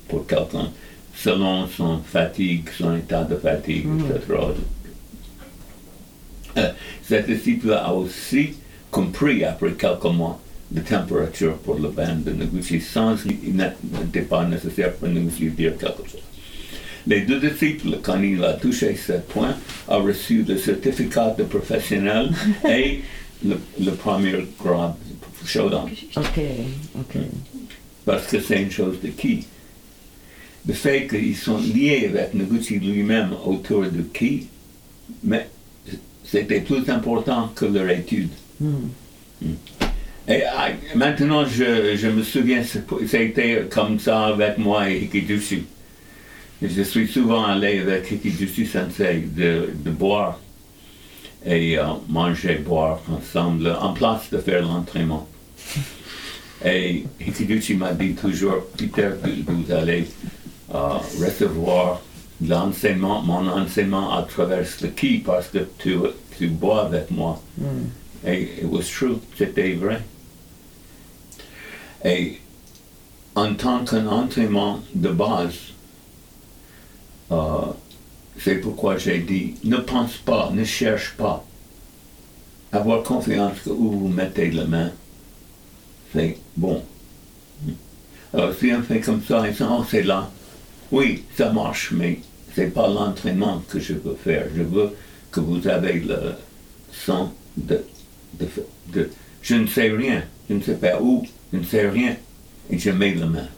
pour quelqu'un, selon son fatigue, son état de fatigue, mm-hmm. etc. Euh, cet disciple a aussi compris après quelques mois la température pour le bain de négocier sans pas nécessaire pour négocier dire quelque chose. Les deux disciples, quand il a touché ce point, ont reçu le certificat de professionnel et le, premier grade Shodan. Ok, ok. Parce que c'est une chose de qui? Le fait qu'ils sont liés avec Noguchi lui-même autour de qui, mais c'était plus important que leur étude. Hmm. Et ah, maintenant, je, je, me souviens, c'était comme ça avec moi et Hikijushi. Je suis souvent allé avec Hikijushi Sensei de, de boire et euh, manger, boire ensemble, en place de faire l'entraînement. Et Hikijuchi m'a dit toujours, Peter, vous allez euh, recevoir l'enseignement, mon enseignement à travers le qui parce que tu, tu bois avec moi. Mm. Et it was true, c'était vrai. Et en tant qu'un entraînement de base, euh, c'est pourquoi j'ai dit, ne pense pas, ne cherche pas. Avoir confiance que où vous mettez la main, c'est bon. Alors si on fait comme ça, oh, c'est là. Oui, ça marche, mais c'est pas l'entraînement que je veux faire. Je veux que vous avez le sens de, de je ne sais rien, je ne sais pas où, ne sais rien, et je mets la main.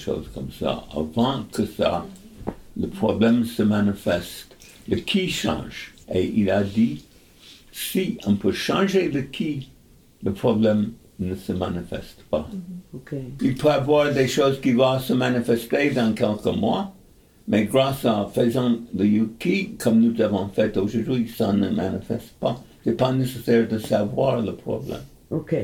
Choses comme ça, avant que ça, le problème se manifeste, le qui change. Et il a dit, si on peut changer le qui le problème ne se manifeste pas. Ok. Il peut y avoir des choses qui vont se manifester dans quelques mois, mais grâce à faisant le Yuki, comme nous avons fait aujourd'hui, ça ne manifeste pas. C'est pas nécessaire de savoir le problème. Ok.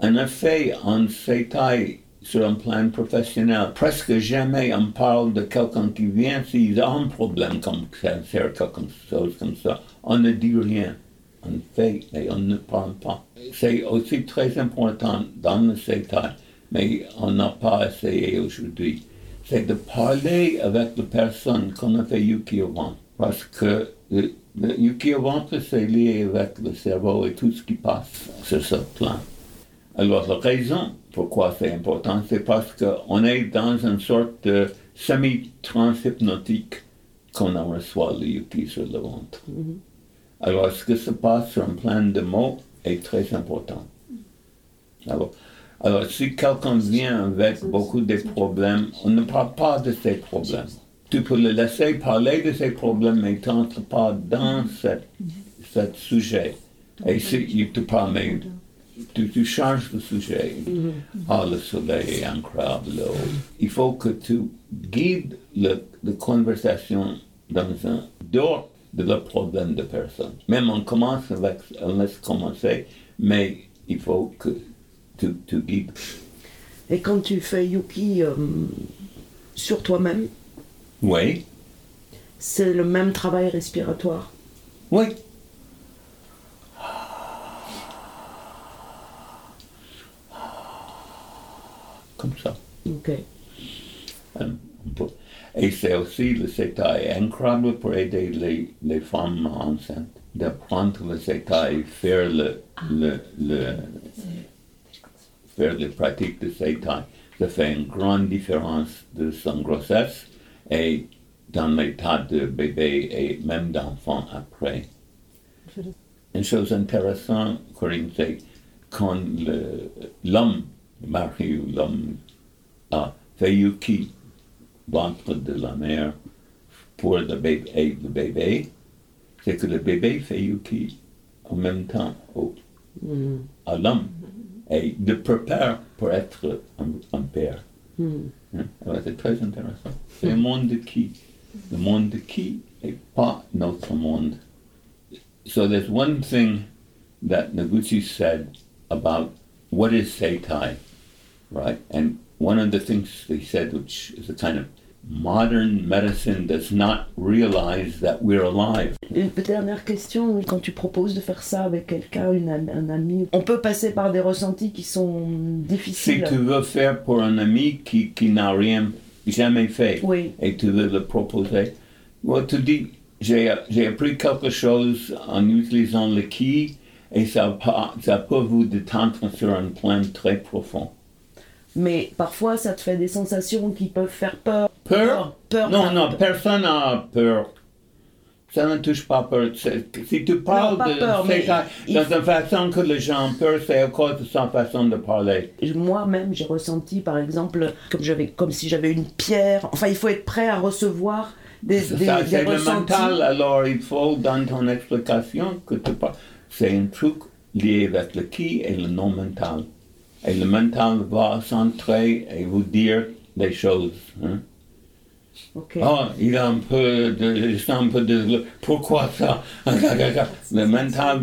En effet, en Setai, sur un plan professionnel, presque jamais on parle de quelqu'un qui vient s'il a un problème comme cancer, quelque chose comme ça. On ne dit rien. On fait, mais on ne parle pas. C'est aussi très important dans le Setai, mais on n'a pas essayé aujourd'hui. C'est de parler avec la personne qu'on a fait Yuki avant. Parce que le Yuki avant, c'est lié avec le cerveau et tout ce qui passe sur ce plan. Alors, la raison pourquoi c'est important, c'est parce qu'on est dans une sorte de semi-transhypnotique quand on reçoit le yuki sur le ventre. Alors, ce qui se passe sur un plan de mots est très important. Alors, alors si quelqu'un vient avec beaucoup de problèmes, on ne parle pas de ces problèmes. Tu peux le laisser parler de ses problèmes, mais tu n'entres pas dans ce sujet. Et si il te parle, mais tu, tu changes le sujet. Ah, le soleil est incroyable. Il faut que tu guides le- la conversation dans un dehors de le problème de personne. Même on commence avec, on laisse commencer, mais il faut que tu, tu guides. Et quand tu fais Yuki euh, sur toi-même, Oui, c'est le même travail respiratoire? oui. Comme ça. Ok. Peut- Et c'est aussi le est incroyable pour aider les, les femmes enceintes d'apprendre le et faire le, le, le faire les pratiques de CETA. Ça fait une grande différence de son grossesse et dans l'état de bébé et même d'enfant après. Une chose intéressante, Corinne, c'est quand l'homme, le mari ou a fait Yuki, ventre de la mère, pour le bébé, le bébé, c'est que le bébé fait Yuki en même temps au, Hmm. à l'homme et le prépare pour être un, un père. Hmm. Hein? C'est très intéressant. C'est le monde de qui Le monde de qui et pas notre monde. So there's one thing that Noguchi said about what is Seitai, right? And one of the things they said, which is a kind of modern medicine, does not realize that we're alive. Une dernière question, quand tu proposes de faire ça avec quelqu'un, un ami, on peut passer par des ressentis qui sont Si difficiles. tu veux faire pour un ami qui, qui n'a rien jamais fait, Oui, et tu veux le proposer. Well, tu dis, j'ai j'ai appris quelque chose en utilisant le qui et ça, ça peut vous détendre sur un plan très profond. Mais parfois ça te fait des sensations qui peuvent faire peur. Peur? Peur. Non, non, personne n'a peur. Ça ne touche pas peur. Si tu parles pas de peur, mais c'est ça, il dans une façon que les gens ont peur, c'est à cause de sa façon de parler. Moi-même, j'ai ressenti, par exemple, comme, comme si j'avais une pierre. Enfin, il faut être prêt à recevoir des, des, Ça, des c'est le ressentis. mental, alors il faut dans ton explication que tu parles. C'est un truc lié avec le qui et le non mental. Et le mental va centrer et vous dire les choses. hein. Ah, il a un peu de, un peu de, pourquoi ça? Le mental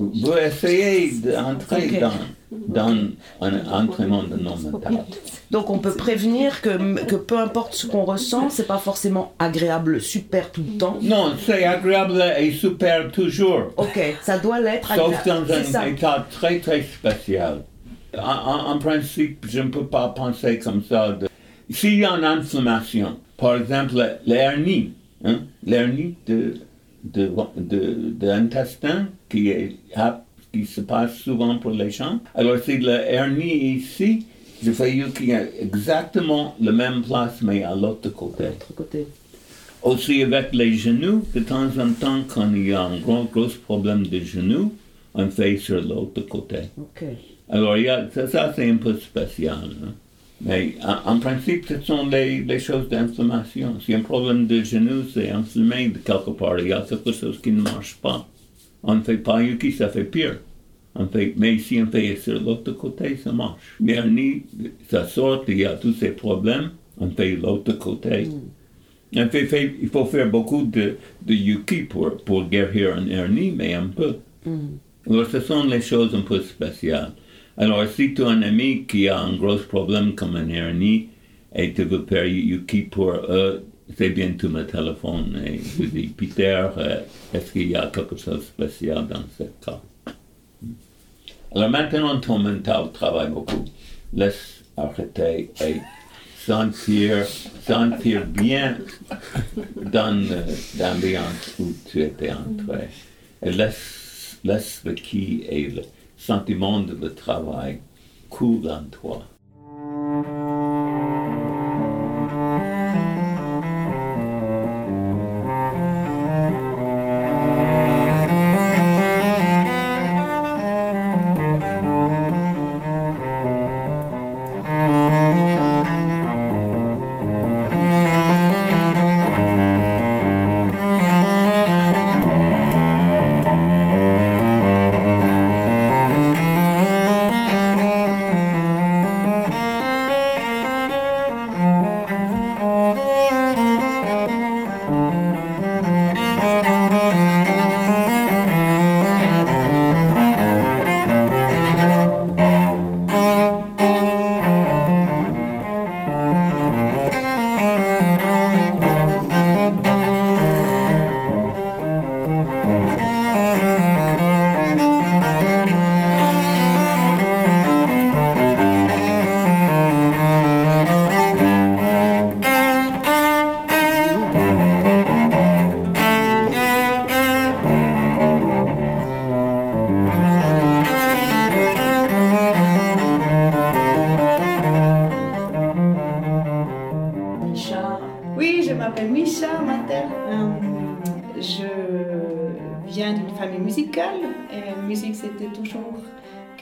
veut essayer d'entrer dans, dans un entraînement de non mental. Donc on peut prévenir que, que peu importe ce qu'on ressent, c'est pas forcément agréable, super tout le temps. Non, c'est agréable et super toujours. Ok, ça doit l'être Sauf dans ça. un état très très spécial. En, en- en principe, je ne peux pas penser comme ça. de- S'il y a une inflammation, par exemple l'hernie, hein, l'hernie de, de, de, de l'intestin qui, est, qui se passe souvent pour les gens, alors si l'hernie ici, je fais qu'il y a exactement la même place mais à l'autre côté. Côté. Aussi avec les genoux, de temps en temps, quand il y a un gros, gros problème de genoux, on fait sur l'autre côté. Ok. Alors, il y a, ça, ça, c'est un peu spécial. hein. Mais en, en principe, ce sont les, les choses d'inflammation. Si un problème de genou, c'est inflammé de quelque part, il y a quelque chose qui ne marche pas. On ne fait pas Yuki, ça fait pire. On fait, mais si on fait sur l'autre côté, ça marche. Dernier, ça sort, il y a tous ces problèmes, on fait l'autre côté. En fait, fait, il faut faire beaucoup de, de yuki pour, pour guérir un hernie, mais un peu. Alors, ce sont les choses un peu spéciales. Alors, si tu as un ami qui a un gros problème comme un hernie et tu veux faire yuki pour eux, c'est bien tu me téléphones et tu dis, Peter, euh, est-ce qu'il y a quelque chose de spécial dans ce cas? Alors maintenant, ton mental travaille beaucoup. Laisse arrêter et sentir, sentir bien dans l'ambiance où tu étais entré. Et laisse, laisse le qui et le sentiment de travail couler en toi.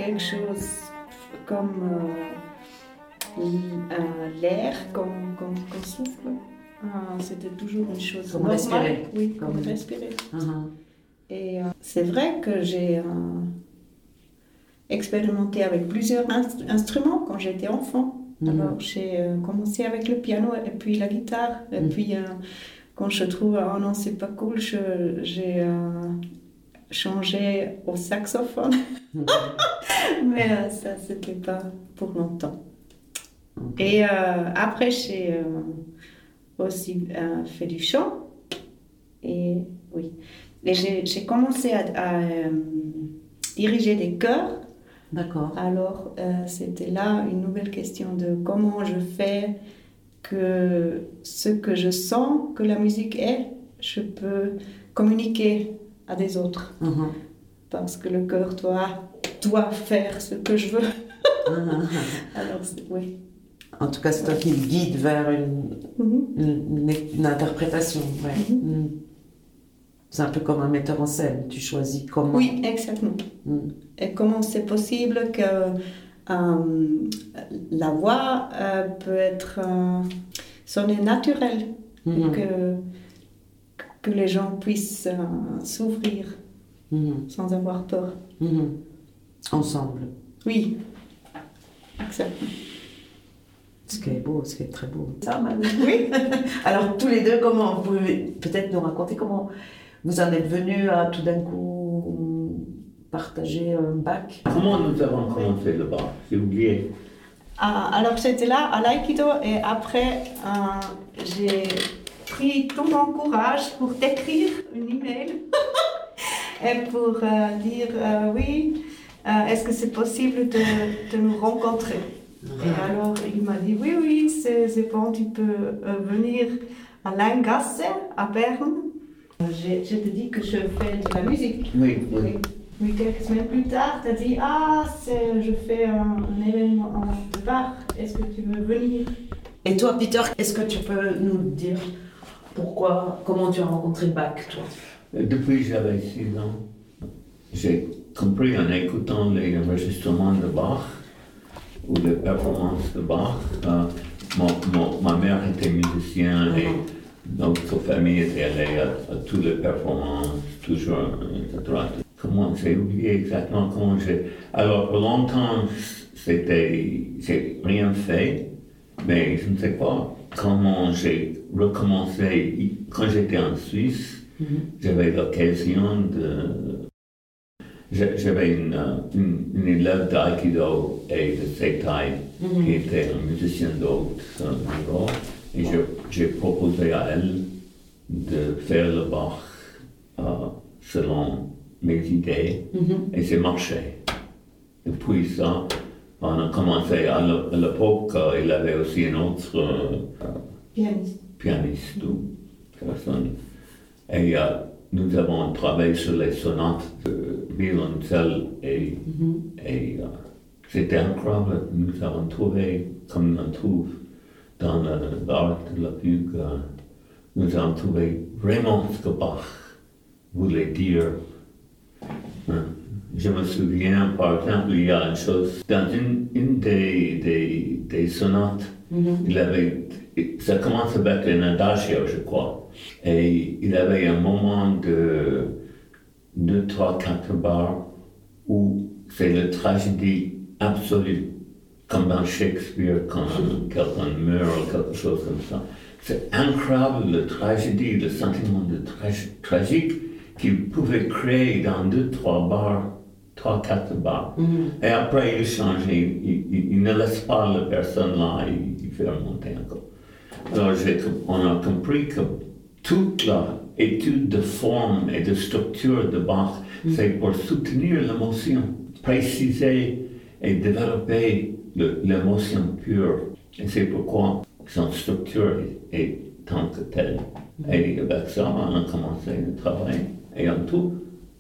Quelque chose comme euh, l'air qu'on qu'on- qu'on souffle. Euh, c'était toujours une chose Comme normale. respirer. Oui, comme Comme- respirer. Uh-huh. Et euh, c'est vrai que j'ai euh, expérimenté avec plusieurs inst- instruments quand j'étais enfant. Mhm. Alors j'ai euh, commencé avec le piano et puis la guitare. Et Mhm. puis quand je trouve, oh non, c'est pas cool, j'ai changé au saxophone. Mais euh, ça, c'était pas pour longtemps. Et euh, après, j'ai euh, aussi euh, fait du chant. Et oui. Et j'ai commencé à, à, diriger des chœurs. D'accord. Alors, c'était là une nouvelle question de comment je fais que ce que je sens que la musique est, je peux communiquer à des autres. Uh-huh. Parce que le cœur doit, doit faire ce que je veux. Uh-huh. Alors, oui. En tout cas, c'est toi qui le guide vers une, Mhm. une, une- une interprétation. ouais. Mm. C'est un peu comme un metteur en scène. Tu choisis comment. Oui, exactement. Mm. Et comment c'est possible que euh, la voix euh, peut être euh, sonner naturelle, que, que les gens puissent euh, s'ouvrir Mhm. sans avoir peur. Mhm. Ensemble. Oui, exactement. Ce qui est beau, ce qui est très beau. ça, Manu. Oui, Alors, tous les deux, comment vous pouvez peut-être nous raconter comment vous en êtes venus à tout d'un coup partager un bac? Comment nous avons commencé le bar J'ai oublié. Ah, alors j'étais là à l'aïkido et après euh, j'ai pris tout mon courage pour t'écrire une email et pour euh, dire euh, oui, euh, est-ce que c'est possible de, de nous rencontrer? Et alors il m'a dit oui, oui, c'est c'est bon, tu peux euh, venir à Langasse, à Berne. Je, je te dis que je fais de la musique. Oui, Oui. Mais quelques semaines plus tard, tu as dit Ah, c'est- je fais un, un événement de bar, est-ce que tu veux venir? Et toi, Peter, est-ce que tu peux nous dire? Pourquoi, comment tu as rencontré Bach, toi? Depuis que j'avais 6 ans, j'ai compris en écoutant les enregistrements de Bach ou les performances de Bach. euh, mon- mon- ma mère était musicienne et notre famille était allée à, à toutes les performances, toujours, etc. comment j'ai oublié exactement comment j'ai. Alors, longtemps, c'était. J'ai rien fait, mais je ne sais pas comment j'ai recommencé. Quand j'étais en Suisse, mm-hmm. j'avais l'occasion de. J'avais une, une, élève d'aïkido et de setai mm-hmm. qui était un musicien d'autre niveau et j'ai proposé à elle de faire le Bach euh, selon mes idées mm-hmm. et c'est marché. Depuis ça, on a commencé à l'époque, euh, il avait aussi un autre euh, pianiste. pianiste ou personne. Et nous avons travaillé sur les sonates de violoncelle et, mm-hmm. et c'était incroyable. Nous avons trouvé, comme on trouve dans l'art de la fugue, nous avons trouvé vraiment ce que Bach voulait dire. Hein? Je me souviens, par exemple, il y a une chose, dans une, une des, des, des, sonates, mm-hmm. il avait, ça commence avec un adagio, je crois, et il avait un moment de 2, 3, 4 bars où c'est la tragédie absolue, comme dans Shakespeare, quand quelqu'un meurt ou quelque chose comme ça. C'est incroyable la tragédie, le sentiment de tragique qu'il pouvait créer dans deux, trois bars, trois, quatre bars. Mm-hmm. Et après, il change, il, ne laisse pas la personne là, il, fait remonter encore. Alors, on a compris que toute l'étude de forme et de structure de Bach, mm-hmm. c'est pour soutenir l'émotion, préciser et développer l'émotion pure. Et c'est pourquoi son structure est, tant que telle. Et avec ça, on a commencé le travail. Et en tout,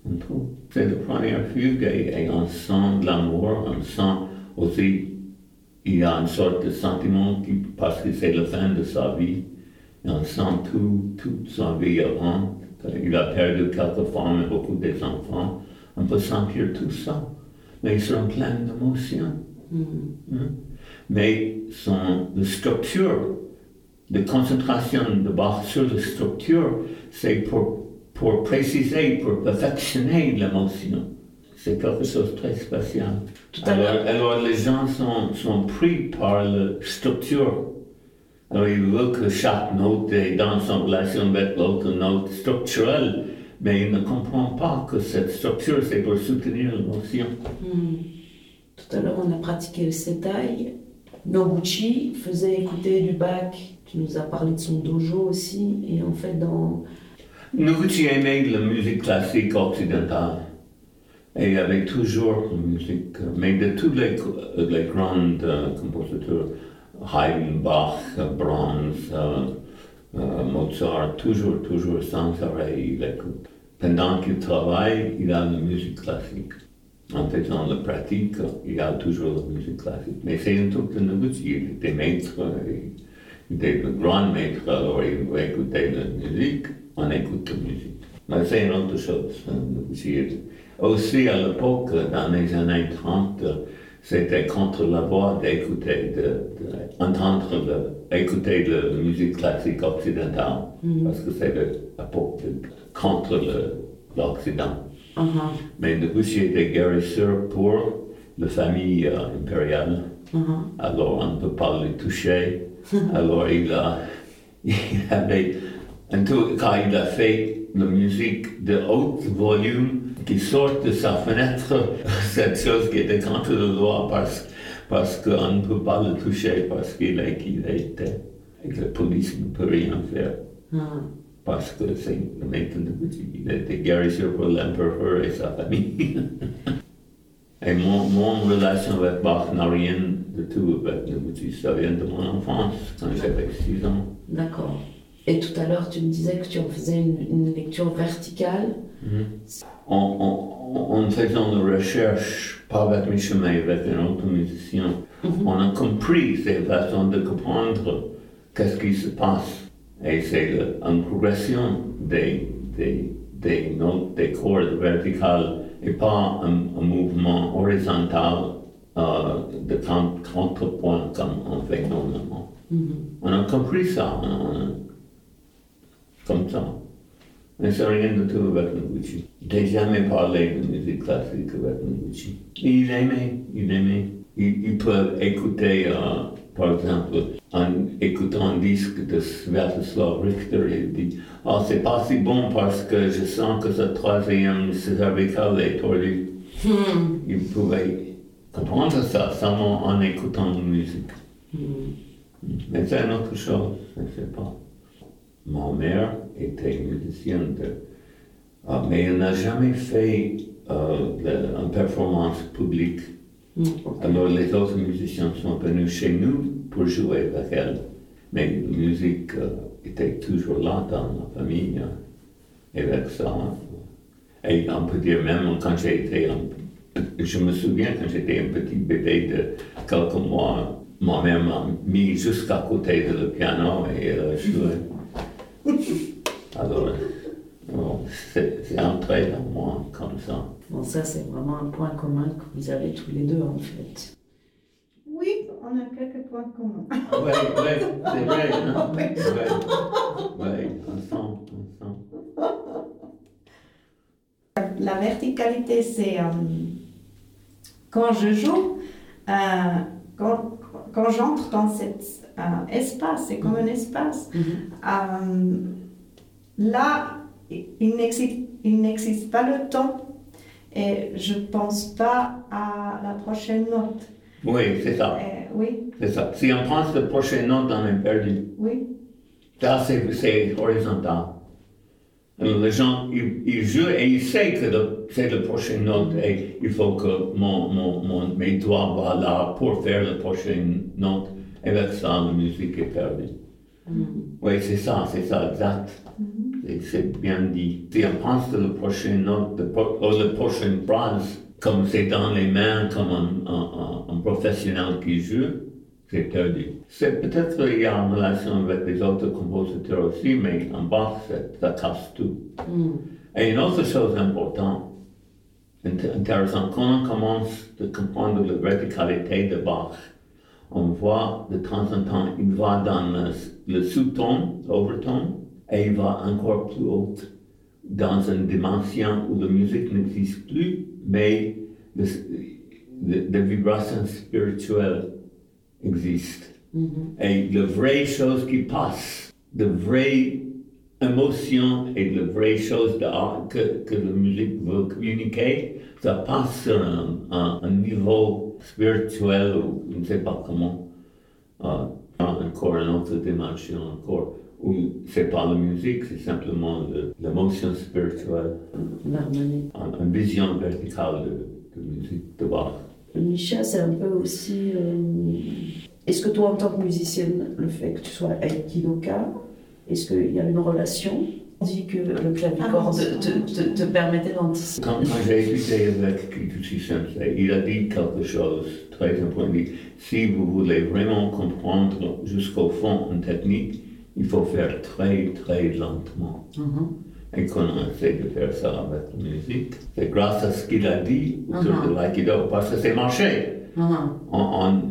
en tout, c'est la première fugue et, on sent de l'amour, on sent aussi, il y a une sorte de sentiment qui, parce que c'est la fin de sa vie, et on sent tout, toute sa vie avant. Il a perdu quelques femmes et beaucoup des enfants. On peut sentir tout ça. Mais ils sont pleins d'émotions. Mm-hmm. Hein? Mais son, la structure, la concentration de Bach sur la structure, c'est pour, pour préciser, pour perfectionner l'émotion. C'est quelque chose de très spécial. alors, alors, les gens sont, sont pris par la structure. Alors ils veulent que chaque note est dans son relation avec l'autre note structurelle, mais ils ne comprennent pas que cette structure, c'est pour soutenir l'émotion. Hmm. Tout à l'heure, on a pratiqué le setai. Noguchi faisait écouter du bac. Tu nous as parlé de son dojo aussi. Et en fait, dans. Noguchi aimait la musique classique occidentale. Et avait toujours la musique, mais de tous les, les grands euh, compositeurs, Haydn, Bach, Brahms, euh, euh, Mozart, toujours, toujours sans arrêt, il écoute. Pendant qu'il travaille, il a la musique classique en faisant la pratique, il a toujours la musique classique. Mais c'est un truc de négocier. Il était maître, il était le grand maître, alors il écouter la musique, on écoute la musique. Mais c'est une autre chose, négocier. Aussi, à l'époque, dans les années 30, c'était contre la voix d'écouter, d'entendre, écouter la musique classique occidentale, mm-hmm. parce que c'est l'époque contre l'Occident. Uh-huh. Mais Debussy était guérisseur pour la famille euh, impériale. Uh-huh. Alors on ne peut pas le toucher. Alors il, a, il avait, tout cas, il a fait la musique de haut volume qui sort de sa fenêtre, cette chose qui était contre le droit parce, parce qu'on ne peut pas le toucher parce qu'il est qu'il était et que la police ne peut rien faire. Uh-huh parce que c'est le maître de boutique. Il était guérisseur pour l'empereur et sa famille. et mon, mon, relation avec Bach n'a rien de tout avec boutique. Ça vient de mon enfance, quand j'avais 6 ans. D'accord. Et tout à l'heure, tu me disais que tu en faisais une, lecture verticale. Mm-hmm. en, faisant une recherche, pas avec mes chemins, avec un autre musicien, on a compris ces façons de comprendre qu'est-ce qui se passe et c'est une progression des, des, des notes, des cordes verticales et pas un, mouvement horizontal euh, de contrepoint comme on fait normalement. Mm-hmm. On a compris ça, comme ça. Mais c'est rien du tout avec Noguchi. Jamais parlé de musique classique avec Noguchi. Il aimait, il aimait. Il, il peut écouter, euh, par exemple, en écoutant un disque de Sviatoslav Richter, il dit Oh, c'est pas si bon parce que je sens que ce troisième cervical est tordu. Il pouvait comprendre ça seulement en écoutant la musique. Mais c'est une autre chose, je ne sais pas. Ma mère était musicienne, de, euh, mais elle n'a jamais fait euh, de- une performance publique. Alors les autres musiciens sont venus chez nous pour jouer avec elle. Mais la musique euh, était toujours là dans la famille, hein, et avec ça. Et on peut dire même quand j'étais un- je me souviens quand j'étais un petit bébé de quelques mois, ma mère m'a mis jusqu'à côté de le piano et elle a joué. Alors, bon, c'est c'est entré dans moi comme ça. Bon, ça, c'est vraiment un point commun que vous avez tous les deux, en fait. Oui, on a quelques points communs. Oui, oui, c'est vrai. Hein? Oui, oui, ensemble, ensemble. La verticalité, c'est euh, quand je joue, euh, quand, quand j'entre dans cet euh, espace, c'est comme un espace. Euh, là, il n'existe, pas le temps et je ne pense pas à la prochaine note. Oui, c'est ça, Euh, oui, c'est ça. Si on pense la prochaine note, on est perdu. oui, Ça, c'est horizontal. Les gens, ils, ils jouent et ils savent que c'est la prochaine note et il faut que mon, mon, mon, mes doigts vont là pour faire la prochaine note. Et avec ça, la musique est perdue. Oui, c'est ça, c'est ça, exact. Et C'est bien dit. Si on pense de la prochaine note, de, ou la prochaine phrase, comme c'est dans les mains, comme un, un, un- un professionnel qui joue, c'est perdu. C'est peut-être qu'il y a une relation avec les autres compositeurs aussi, mais en bas, c'est- ça casse tout. Et une autre chose importante, int- intéressante, quand on commence de comprendre la verticalité de Bach, on voit de temps en temps, il va dans le, le sous-ton, l'overtone, et il va encore plus haut, dans une dimension où la musique n'existe plus, mais le- le- la existe. Et la vraie chose qui passe, la vraie émotion et la vraie chose que, que la musique veut communiquer, ça passe sur un, un- un niveau spirituel ou je ne sais pas comment, euh, encore une autre dimension encore, où c'est pas la musique, c'est simplement le- l'émotion spirituelle, L'harmonie. une, une vision verticale de, de musique de Bach. Micha, c'est un peu aussi. euh, Est-ce que toi, en tant que musicienne, le fait que tu sois aikidoka, est-ce qu'il y a une relation? On dit que le clavicorde Ah, te, te- te permettait d'anticiper. Quand, quand j'ai écouté avec Kikuchi Sensei, il a dit quelque chose très important. Il dit, si vous voulez vraiment comprendre jusqu'au fond une technique, il faut faire très très lentement. Et qu'on essaie de faire ça avec la musique. C'est grâce à ce qu'il a dit autour de l'aïkido, parce que c'est marché. Ah, En, en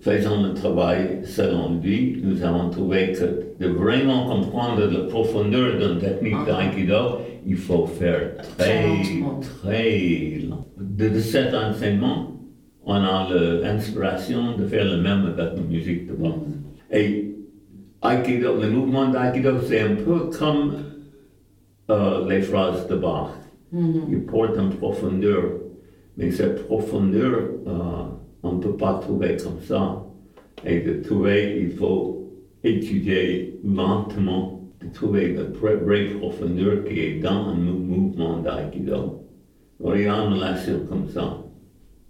faisant le travail selon lui, nous avons trouvé que de vraiment comprendre la profondeur d'une technique d'aïkido, il faut faire Très très, lent. De, de cet enseignement, on a l'inspiration de faire le même avec la musique de base. Et Aikido, le mouvement d'aïkido, c'est un peu comme euh, les phrases de Bach. Il porte une profondeur, mais cette profondeur, euh, on ne peut pas trouver comme ça. Et de trouver, il faut étudier lentement, de trouver la vraie, profondeur qui est dans un mou- mouvement d'aïkido. A une relation comme ça.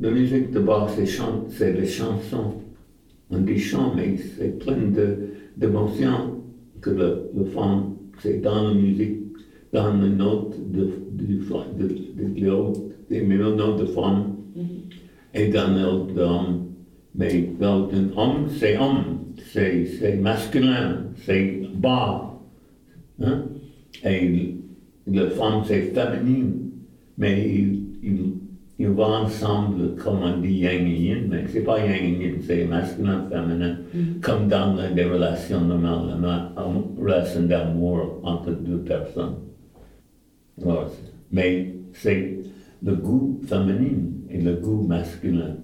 La musique de Bach, c'est chan- c'est les chansons. On dit chant, mais c'est plein de- d'émotions que le, le femme, c'est dans la musique, dans les notes de, de, de, des notes de femme et dans les notes d'homme. Mais dans un homme, c'est homme, c'est c'est masculin, c'est bas. Hein? Et la femme, c'est féminine. Mais ils, ils, ils vont ensemble, comme on dit yang et yin, mais c'est pas yang et yin, c'est masculin, féminin, comme dans les- relations normales, une relation d'amour entre deux personnes. Mais c'est le goût féminin et le goût masculin.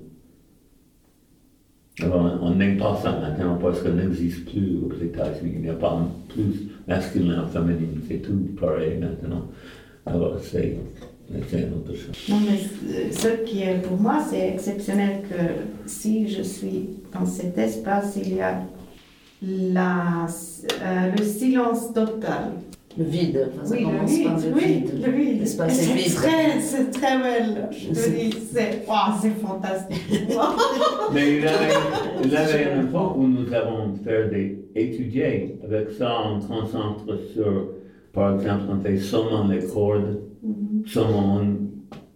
Alors, on n'aime pas ça maintenant parce ça n'existe plus aux États-Unis. Il n'y a pas plus masculin ou féminin. C'est tout pareil maintenant. Alors, c'est. Non, mais ce qui est pour moi, c'est exceptionnel que si je suis dans cet espace, il y a la, euh, le silence total. Le vide. Enfin, ça Oui, le commence vide, par le oui, vide. le vide. L'espace est C'est vide. très, c'est très belle. Je C'est- dis, c'est, wow, c'est fantastique. Mais il avait, il avait une époque où nous avons fait des étudier. Avec ça, on concentre sur, par exemple, on fait seulement les cordes, seulement une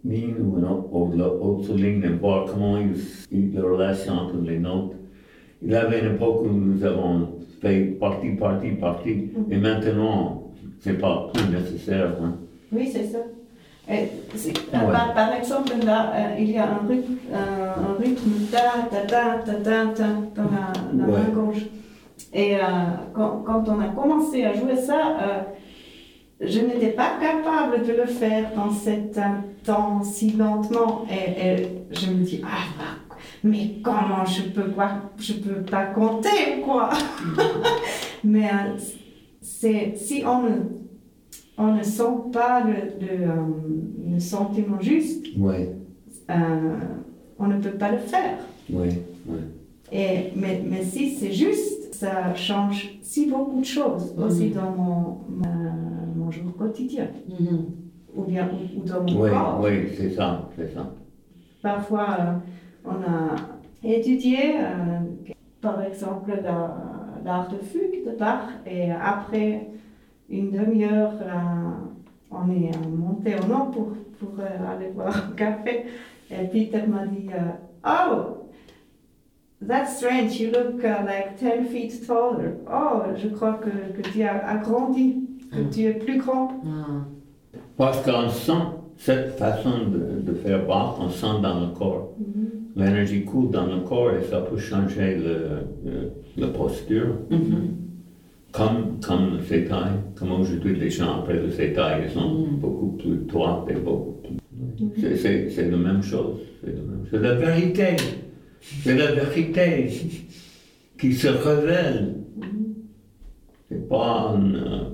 ligne ou une autre, ou l'autre ligne, et voir comment il, la relation entre les notes. Il avait une époque où nous avons fait partie, partie, partie, et maintenant, c'est pas plus nécessaire. Hein. Oui, c'est ça. Et Ah ouais. par, par exemple, là, euh, il y a un rythme, un, un rythme ta, ta, ta, ta, ta, ta, dans la, la Ouais. main gauche. Et euh, quand, quand on a commencé à jouer ça, euh, je n'étais pas capable de le faire dans cet euh, temps si lentement. Et, et je me dis, ah, bah, mais comment je peux quoi Je peux pas compter ou quoi? Mais euh, c'est si on ne on ne sent pas le, le, euh, le sentiment juste, euh, on ne peut pas le faire. Et, mais, mais si c'est juste, ça change si beaucoup de choses aussi Mhm. dans mon, ma- mon jour quotidien Mhm. ou bien ou, ou dans mon Oui, corps. oui, c'est ça, c'est ça. Parfois, euh, on a étudié, euh, par exemple, la- l'art de fugue de Bach, et après une demi-heure, euh, on est euh, monté au nom pour, pour euh, aller boire un café. Et Peter m'a dit Oh, that's strange, you look uh, like 10 feet taller. Oh, je crois que, que tu as agrandi, que Mm. tu es plus grand. Ah. Parce qu'on sent cette façon de, de faire Bach, on sent dans le corps. L'énergie coule dans le corps et ça peut changer le, le- la posture. Mhm. Comme, comme le sétail, comme aujourd'hui les gens après le sétail, ils sont Mhm. beaucoup plus droits et beaucoup plus. C'est- C'est c'est la même chose. C'est la même- c'est la vérité. C'est la vérité qui se révèle. C'est pas un euh,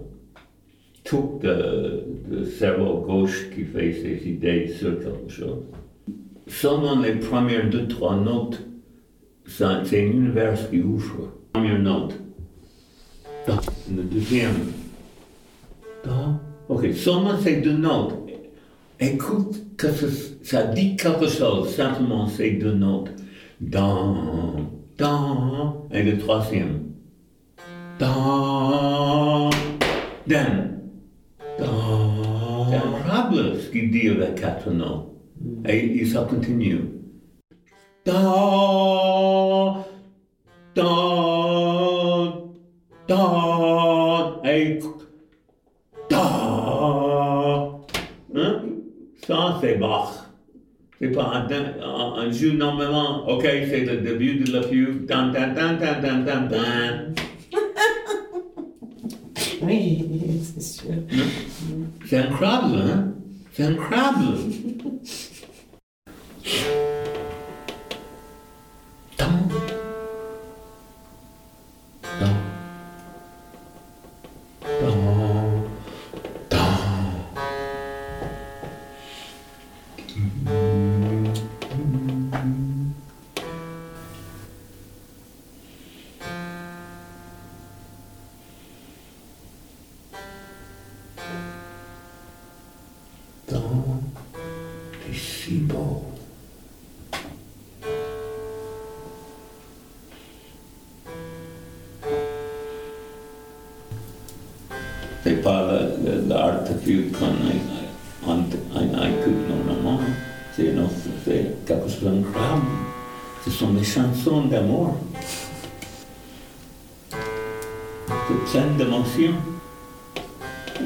truc de, de cerveau gauche qui fait ses idées sur quelque chose. Seulement les premières deux, trois notes, c'est un univers qui ouvre. Première note. Le deuxième. Da. Ok, seulement ces deux notes. Écoute que ça, dit quelque chose, simplement ces deux notes. Da, da, et le troisième. Da, then. Da. C'est incroyable ce qu'il dit avec quatre notes. Et, ça continue. Da, da, da, et da. Hein? Ça, c'est Bach. C'est pas un, un, un jeu normalement. Ok, c'est le début de la fugue. Tan, tan, tan, tan, tan, tan, tan. Oui, c'est sûr. C'est incroyable, hein? C'est incroyable. Yeah. On- on a écoute normalement. C'est quelque chose d'incroyable. Ce sont des chansons d'amour. C'est plein d'émotions.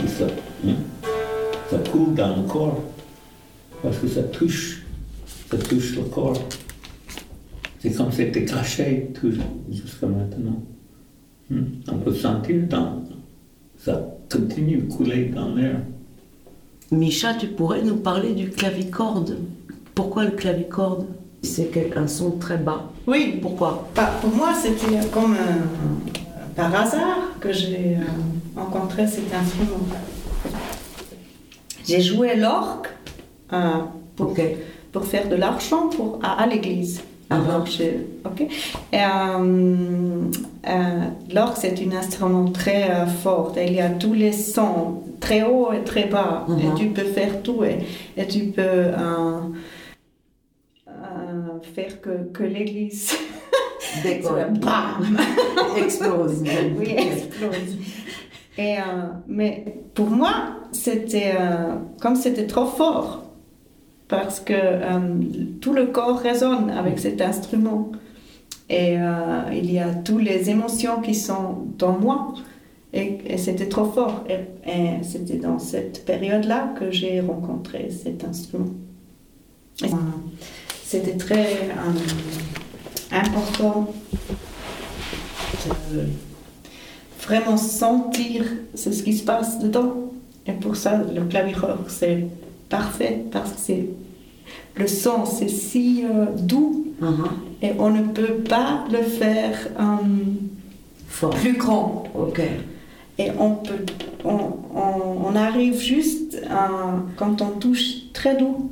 Ça, hein, ça coule dans le corps. Parce que ça touche, ça touche le corps. C'est comme si c'était caché jusqu'à maintenant. Hmm, On peut sentir dans, ça continue de couler dans l'air. Micha, tu pourrais nous parler du clavicorde Pourquoi le clavicorde? C'est un son très bas. Oui. Pourquoi? Bah, Pour moi, c'était comme euh, par hasard que j'ai euh, rencontré cet instrument. J'ai joué l'orgue euh, pour, pour faire de l'argent pour, à, à l'église. Ah Alors, j'ai- ok. Et, euh, euh, l'orgue, c'est un instrument très euh, fort. Il y a tous les sons, très haut et très bas. Mhm. Et tu peux faire tout. Et, et tu peux faire que, que l'église Bam Explose. oui, explose. Et, euh, mais pour moi, c'était euh, comme c'était trop fort, parce que euh, tout le corps résonne avec cet instrument. Et euh, il y a toutes les émotions qui sont dans moi. Et, et c'était trop fort. Et, et c'était dans cette période-là que j'ai rencontré cet instrument. Euh, c'était très important de vraiment sentir ce qui se passe dedans. Et pour ça, le clavicorde, c'est parfait parce que c'est le son, c'est si euh, doux Mhm. et on ne peut pas le faire euh, plus grand. Et on peut, on, on- on arrive juste à- quand on touche très doux.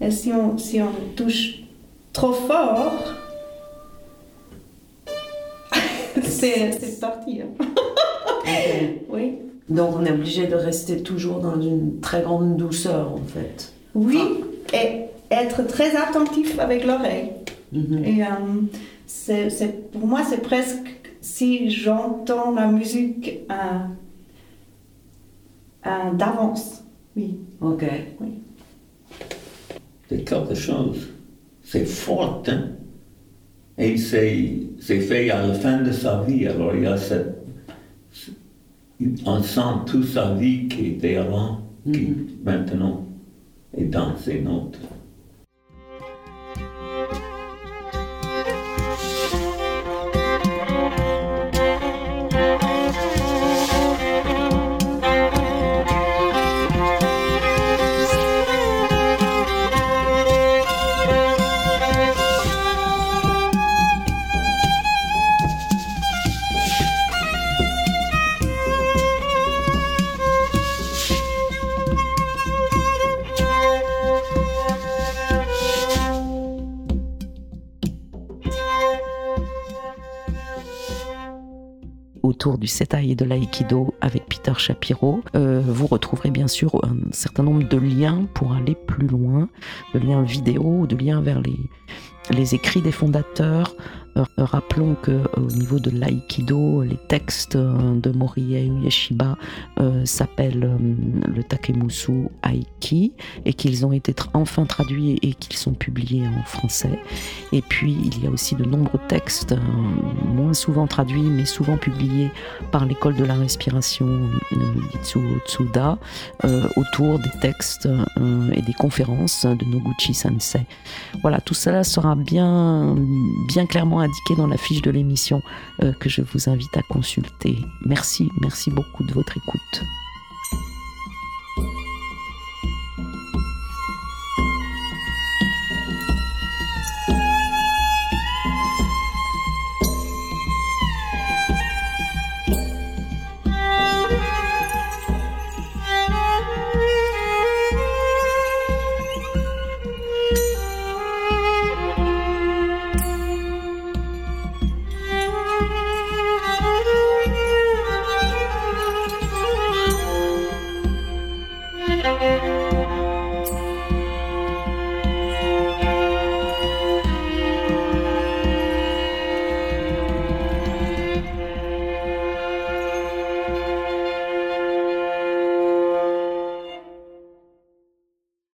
Et si on, si on touche trop fort, c'est parti. hein. Oui. Donc on est obligé de rester toujours dans une très grande douceur en fait. Oui, et être très attentif avec l'oreille. Mhm. Et euh, c'est, c'est- pour moi, c'est presque si j'entends la musique euh, euh, d'avance. Oui. Ok. C'est quelque chose. C'est fort, hein? Et c'est c'est fait à la fin de sa vie. Alors il y a cette. On sent toute sa vie qui était avant, qui maintenant est dans ses notes. Du Setai et de l'Aïkido avec Peter Shapiro. Euh, vous retrouverez bien sûr un certain nombre de liens pour aller plus loin, de liens vidéo, de liens vers les, les écrits des fondateurs. Euh, rappelons que euh, au niveau de l'aïkido, les textes euh, de Morie Ueshiba s'appellent le Takemusu Aiki et qu'ils ont été enfin traduits et qu'ils sont publiés en français. Et puis il y a aussi de nombreux textes, moins souvent traduits mais souvent publiés par l'école de la respiration euh, Itsuo Tsuda autour des textes et des conférences de Noguchi Sensei. Voilà, tout cela sera bien, bien clairement indiqué dans la fiche de l'émission euh, que je vous invite à consulter. Merci, merci beaucoup de votre écoute.